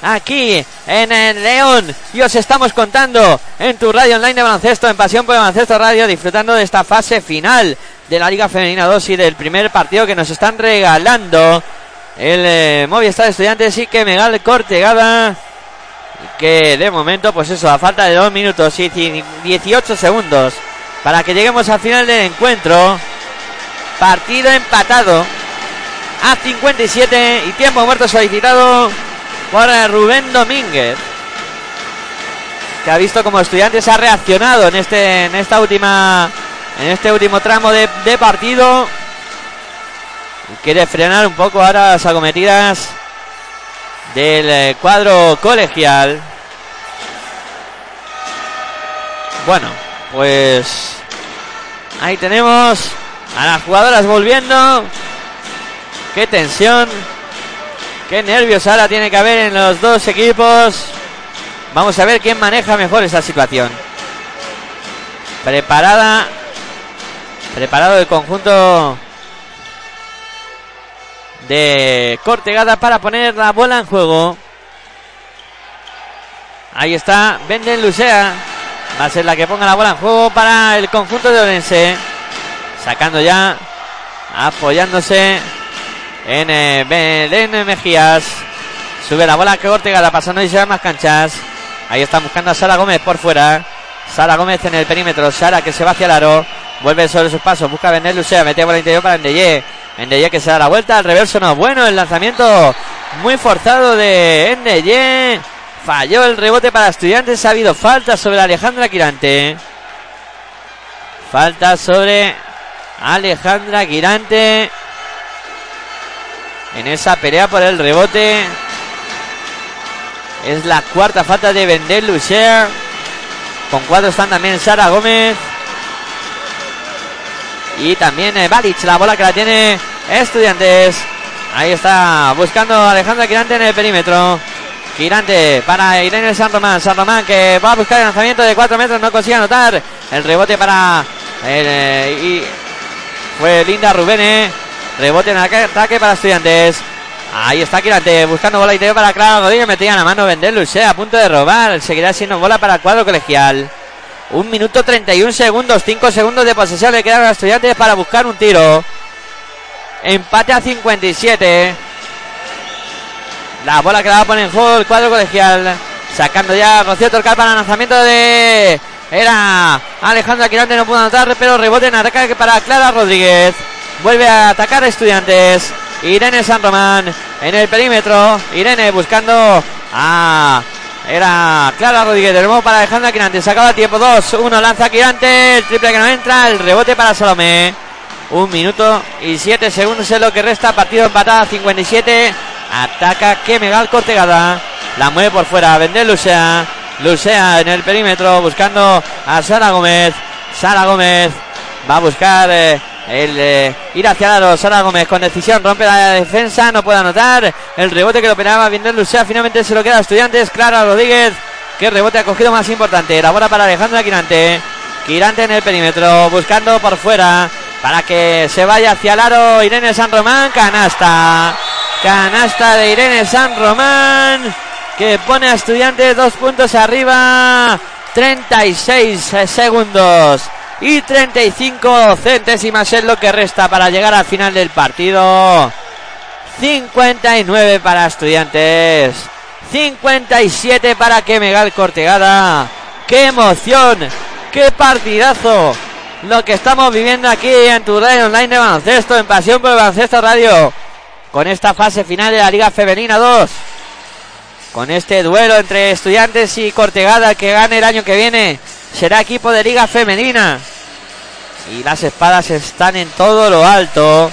Speaker 1: aquí en el León. Y os estamos contando en tu radio online de baloncesto, en Pasión por el Baloncesto Radio, disfrutando de esta fase final de la Liga Femenina 2 y del primer partido que nos están regalando el eh, Movistar Estudiantes y que Megal Cortegada que de momento, pues eso, a falta de dos minutos y 18 segundos para que lleguemos al final del encuentro. Partido empatado a 57 y tiempo muerto solicitado por Rubén Domínguez. Que ha visto como estudiantes ha reaccionado en este en esta última en este último tramo de, de partido. Quiere frenar un poco ahora las acometidas del eh, cuadro colegial. Bueno, pues ahí tenemos a las jugadoras volviendo. Qué tensión, qué nervios ahora tiene que haber en los dos equipos. Vamos a ver quién maneja mejor esa situación. Preparada, preparado el conjunto de Cortegada para poner la bola en juego. Ahí está Venden Lucea. Va a ser la que ponga la bola en juego para el conjunto de Orense. Sacando ya, apoyándose en eh, Belén Mejías. Sube la bola que Cortegada pasando y se va más canchas. Ahí está buscando a Sara Gómez por fuera. Sara Gómez en el perímetro. Sara que se va hacia el aro. Vuelve sobre sus pasos. Busca a Lucea. Mete bola interior para Endeye. Endeye que se da la vuelta. Al reverso no. Bueno, el lanzamiento muy forzado de Endeye. Falló el rebote para estudiantes. Ha habido falta sobre Alejandra Quirante. Falta sobre Alejandra Quirante. En esa pelea por el rebote. Es la cuarta falta de Vendel Lucer. Con cuatro están también Sara Gómez. Y también eh, la bola que la tiene Estudiantes. Ahí está buscando Alejandra Quirante en el perímetro. Girante para Irene San Román. San Román que va a buscar el lanzamiento de 4 metros. No consigue anotar. El rebote para. Eh, y fue Linda Rubén. Rebote en ataque para Estudiantes. Ahí está Quirante buscando bola interior para Clara Rodríguez. Metía la mano Vender Luce a punto de robar. Seguirá siendo bola para el cuadro colegial. Un minuto 31 segundos, 5 segundos de posesión le quedan a estudiantes para buscar un tiro. Empate a 57. La bola que la va a poner en juego el cuadro colegial. Sacando ya Rocío Torcal para el lanzamiento de. Era Alejandro Aquirante, no pudo anotar, pero rebote en ataque para Clara Rodríguez. Vuelve a atacar a estudiantes. Irene San Román en el perímetro. Irene buscando a era Clara Rodríguez de nuevo para Alejandra Quirante. Se acaba tiempo 2. 1 lanza Quirante. El triple que no entra. El rebote para Salomé. Un minuto y 7 segundos es lo que resta. Partido empatado 57. Ataca Kemegal Cortegada. La mueve por fuera. Vender Lucea. Lucea en el perímetro buscando a Sara Gómez. Sara Gómez va a buscar eh, el eh, ir hacia el Sara Gómez con decisión rompe la defensa. No puede anotar. El rebote que lo operaba Vender Lucea. Finalmente se lo queda a Estudiantes. Clara Rodríguez. Que rebote ha cogido más importante. La bola para Alejandra Quirante. Quirante en el perímetro. Buscando por fuera. Para que se vaya hacia el aro. Irene San Román. Canasta. Canasta de Irene San Román. Que pone a Estudiantes dos puntos arriba. 36 segundos y 35 centésimas es lo que resta para llegar al final del partido. 59 para Estudiantes. 57 para que Megal Cortegada. ¡Qué emoción! ¡Qué partidazo! Lo que estamos viviendo aquí en tu radio online de baloncesto, en Pasión por el Baloncesto Radio. Con esta fase final de la Liga Femenina 2. Con este duelo entre Estudiantes y Cortegada que gane el año que viene. Será equipo de Liga Femenina. Y las espadas están en todo lo alto.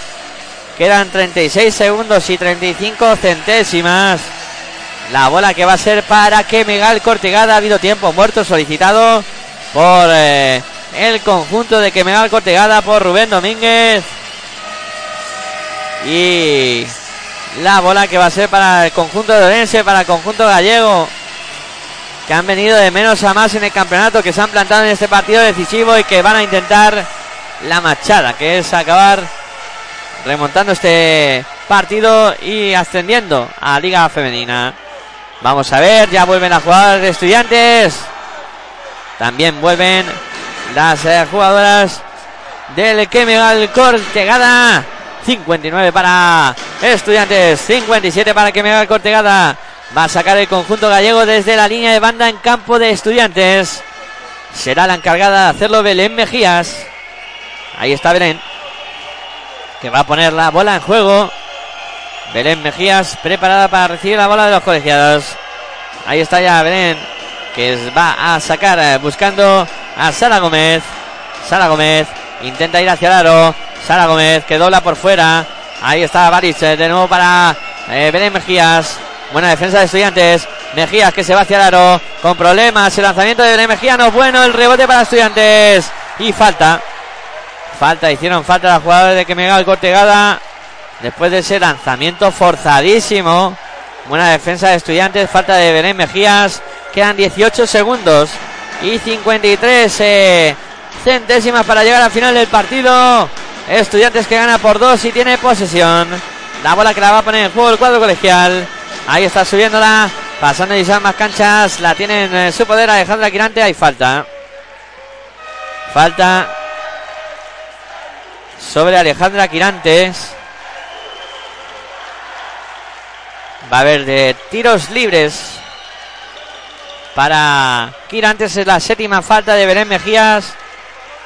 Speaker 1: Quedan 36 segundos y 35 centésimas. La bola que va a ser para que Megal Cortegada. Ha habido tiempo muerto solicitado por eh, el conjunto de que Megal Cortegada por Rubén Domínguez. Y la bola que va a ser para el conjunto de Orense, para el conjunto gallego. Que han venido de menos a más en el campeonato, que se han plantado en este partido decisivo y que van a intentar la machada, que es acabar remontando este partido y ascendiendo a Liga Femenina. Vamos a ver, ya vuelven a jugar de estudiantes. También vuelven las eh, jugadoras del Kemegal Cortegada. 59 para Estudiantes, 57 para Kemegal Cortegada. Va a sacar el conjunto gallego desde la línea de banda en campo de Estudiantes. Será la encargada de hacerlo Belén Mejías. Ahí está Belén. Que va a poner la bola en juego. Belén Mejías preparada para recibir la bola de los colegiados. Ahí está ya Belén. Que va a sacar eh, buscando a Sara Gómez. Sara Gómez intenta ir hacia el aro. Sara Gómez que dobla por fuera. Ahí está Baris eh, de nuevo para eh, Belén Mejías. Buena defensa de estudiantes. Mejías que se va hacia el aro. Con problemas. El lanzamiento de Mejías no bueno. El rebote para estudiantes. Y falta. Falta, hicieron falta la jugadores de que el Cortegada. Después de ese lanzamiento forzadísimo. Buena defensa de estudiantes. Falta de Belén Mejías. Quedan 18 segundos. Y 53 eh, centésimas para llegar al final del partido. Estudiantes que gana por dos y tiene posesión. La bola que la va a poner en juego el cuadro colegial. Ahí está subiéndola. Pasando y más canchas. La tiene en eh, su poder Alejandra Quirante. Hay falta. Falta sobre Alejandra Quirantes. Va a haber de tiros libres para Quirantes. Es la séptima falta de Belén Mejías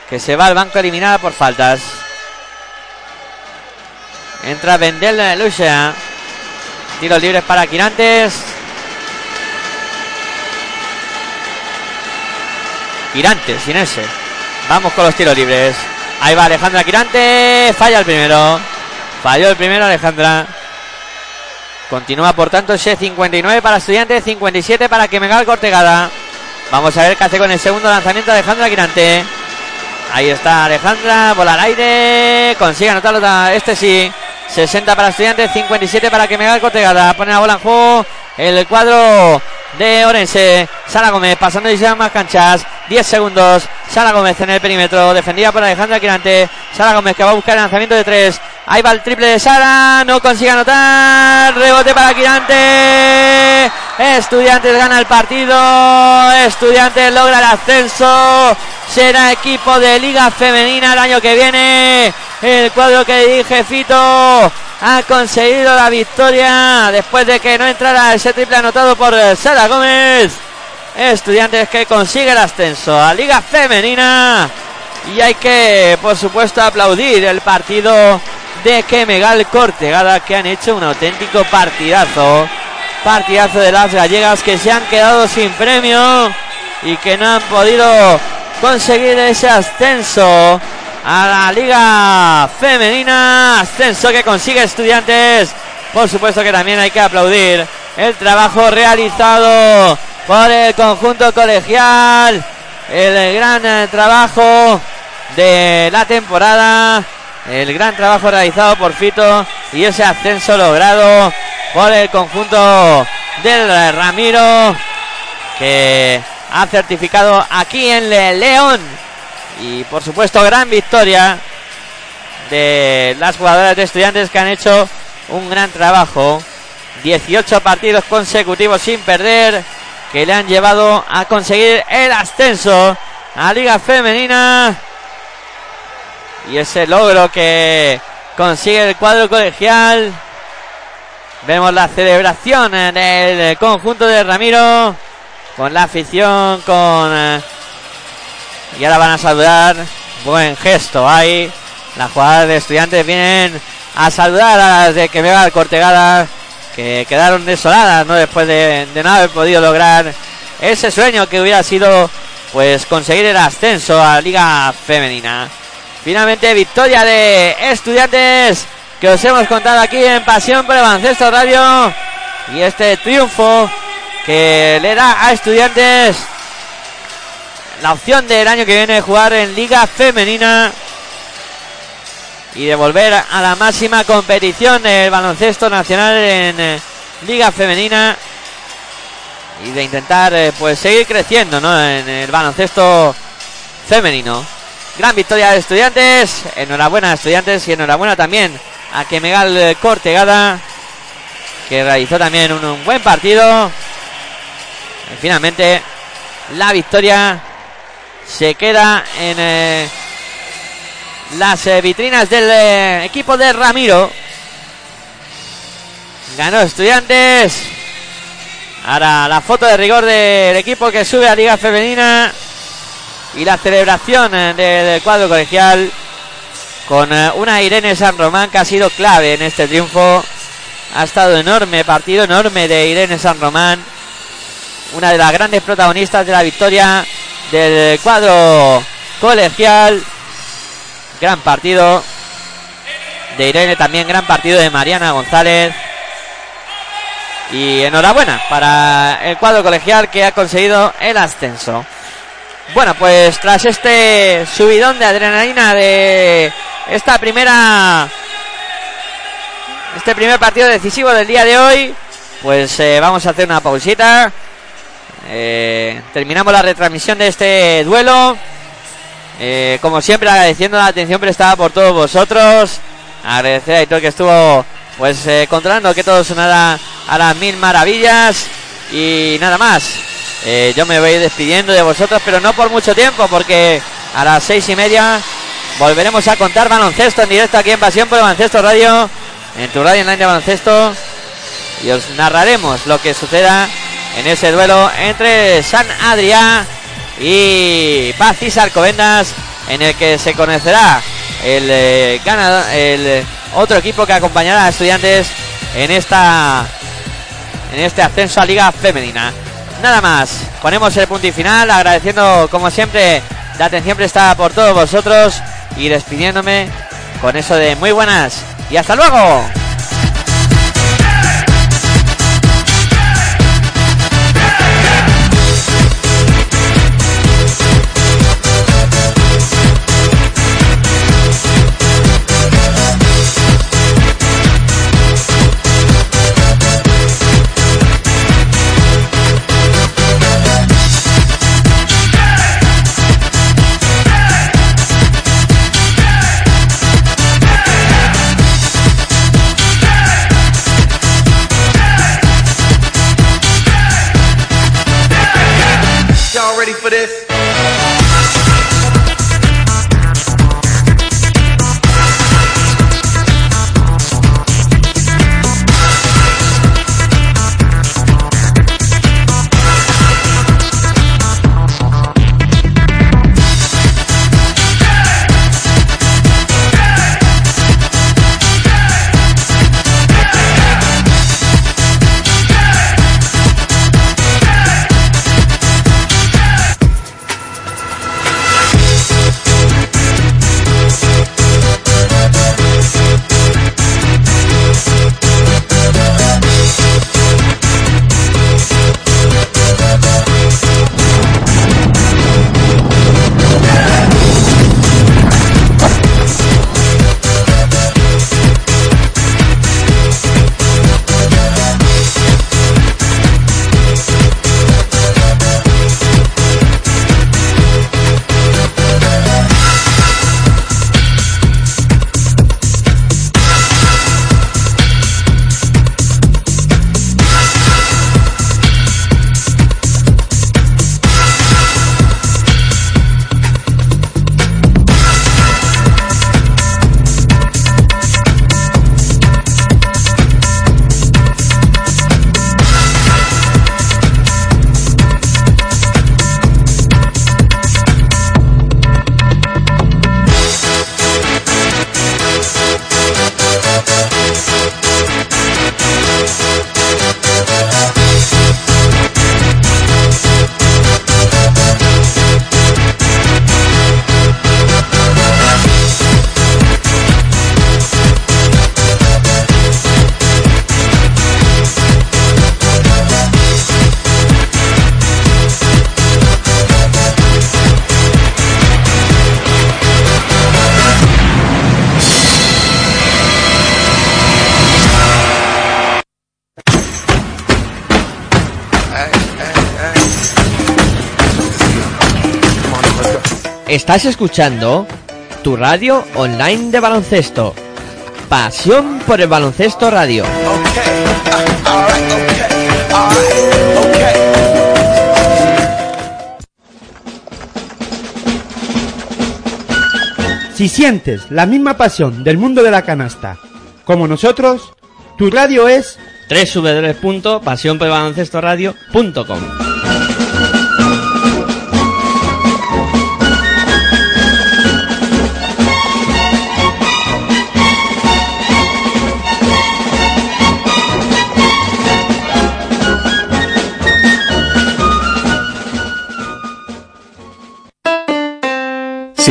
Speaker 1: que se va al banco eliminada por faltas. Entra Vendel Lucia. Tiros libres para Quirantes. Quirantes, sin ese. Vamos con los tiros libres. Ahí va Alejandra Quirante. Falla el primero. Falló el primero Alejandra. Continúa por tanto ese 59 para Estudiantes, 57 para Quemegal Cortegada. Vamos a ver qué hace con el segundo lanzamiento Alejandra Quirante. Ahí está Alejandra, bola al aire, consigue anotarlo, este sí. 60 para Estudiantes, 57 para Quemegal Cortegada. Pone la bola en juego el cuadro de Orense. Sara Gómez pasando y más canchas. 10 segundos. Sara Gómez en el perímetro. Defendida por Alejandra Quirante. Sara Gómez que va a buscar el lanzamiento de 3. Ahí va el triple de Sara. No consigue anotar. Rebote para Quirante. Estudiantes gana el partido. Estudiantes logra el ascenso. Será equipo de Liga Femenina el año que viene. El cuadro que dirige Fito ha conseguido la victoria después de que no entrara ese triple anotado por Sara Gómez. Estudiantes que consigue el ascenso a Liga Femenina. Y hay que, por supuesto, aplaudir el partido de Kemegal Cortegada que han hecho un auténtico partidazo. Partidazo de las gallegas que se han quedado sin premio y que no han podido conseguir ese ascenso a la Liga Femenina. Ascenso que consigue Estudiantes. Por supuesto que también hay que aplaudir el trabajo realizado por el conjunto colegial. El gran trabajo de la temporada. El gran trabajo realizado por Fito y ese ascenso logrado por el conjunto del Ramiro que ha certificado aquí en León. Y por supuesto, gran victoria de las jugadoras de estudiantes que han hecho un gran trabajo. 18 partidos consecutivos sin perder que le han llevado a conseguir el ascenso a Liga Femenina. Y ese logro que consigue el cuadro colegial. Vemos la celebración del conjunto de Ramiro con la afición, con... Y ahora van a saludar. Buen gesto ahí. Las jugadoras de estudiantes vienen a saludar a las de Quevedo Cortegada que quedaron desoladas, ¿no? Después de, no haber podido lograr ese sueño que hubiera sido, pues, conseguir el ascenso a Liga Femenina. Finalmente, victoria de estudiantes que os hemos contado aquí en Pasión por el Radio. Y este triunfo que le da a estudiantes la opción del año que viene jugar en Liga Femenina y de volver a la máxima competición del baloncesto nacional en eh, Liga Femenina y de intentar eh, pues seguir creciendo en el baloncesto femenino. Gran victoria de estudiantes, enhorabuena a estudiantes y enhorabuena también a Kemegal Cortegada que realizó también un, buen partido. Y finalmente la victoria se queda en eh, las eh, vitrinas del eh, equipo de Ramiro. Ganó Estudiantes. Ahora la foto de rigor del equipo que sube a Liga Femenina. Y la celebración eh, del cuadro colegial con una Irene San Román que ha sido clave en este triunfo. Ha estado enorme, partido enorme de Irene San Román. Una de las grandes protagonistas de la victoria del cuadro colegial. Gran partido de Irene, también gran partido de Mariana González. Y enhorabuena para el cuadro colegial que ha conseguido el ascenso. Bueno, pues tras este subidón de adrenalina de esta primera este primer partido decisivo del día de hoy, pues eh, vamos a hacer una pausita. Eh, terminamos la retransmisión de este duelo. Eh, como siempre, agradeciendo la atención prestada por todos vosotros. Agradecer a Aitor que estuvo pues eh, controlando que todo sonara a las mil maravillas. Y nada más. Eh, yo me voy despidiendo de vosotros, pero no por mucho tiempo, porque a las seis y media volveremos a contar baloncesto en directo aquí en Pasión por el Baloncesto Radio, en tu radio online de baloncesto. Y os narraremos lo que suceda en ese duelo entre San Adrián y Paz y Sarcovendas en el que se conocerá el eh, ganador, el otro equipo que acompañará a estudiantes en esta en este ascenso a Liga Femenina. Nada más, ponemos el punto y final, agradeciendo como siempre la atención prestada por todos vosotros y despidiéndome con eso de muy buenas y hasta luego. Estás escuchando tu radio online de baloncesto. Pasión por el baloncesto radio.
Speaker 2: Si sientes la misma pasión del mundo de la canasta como nosotros, tu radio es
Speaker 1: www.pasionporelbaloncestoradio.com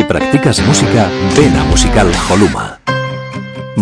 Speaker 3: Practicas música, ven a Musical Holuma.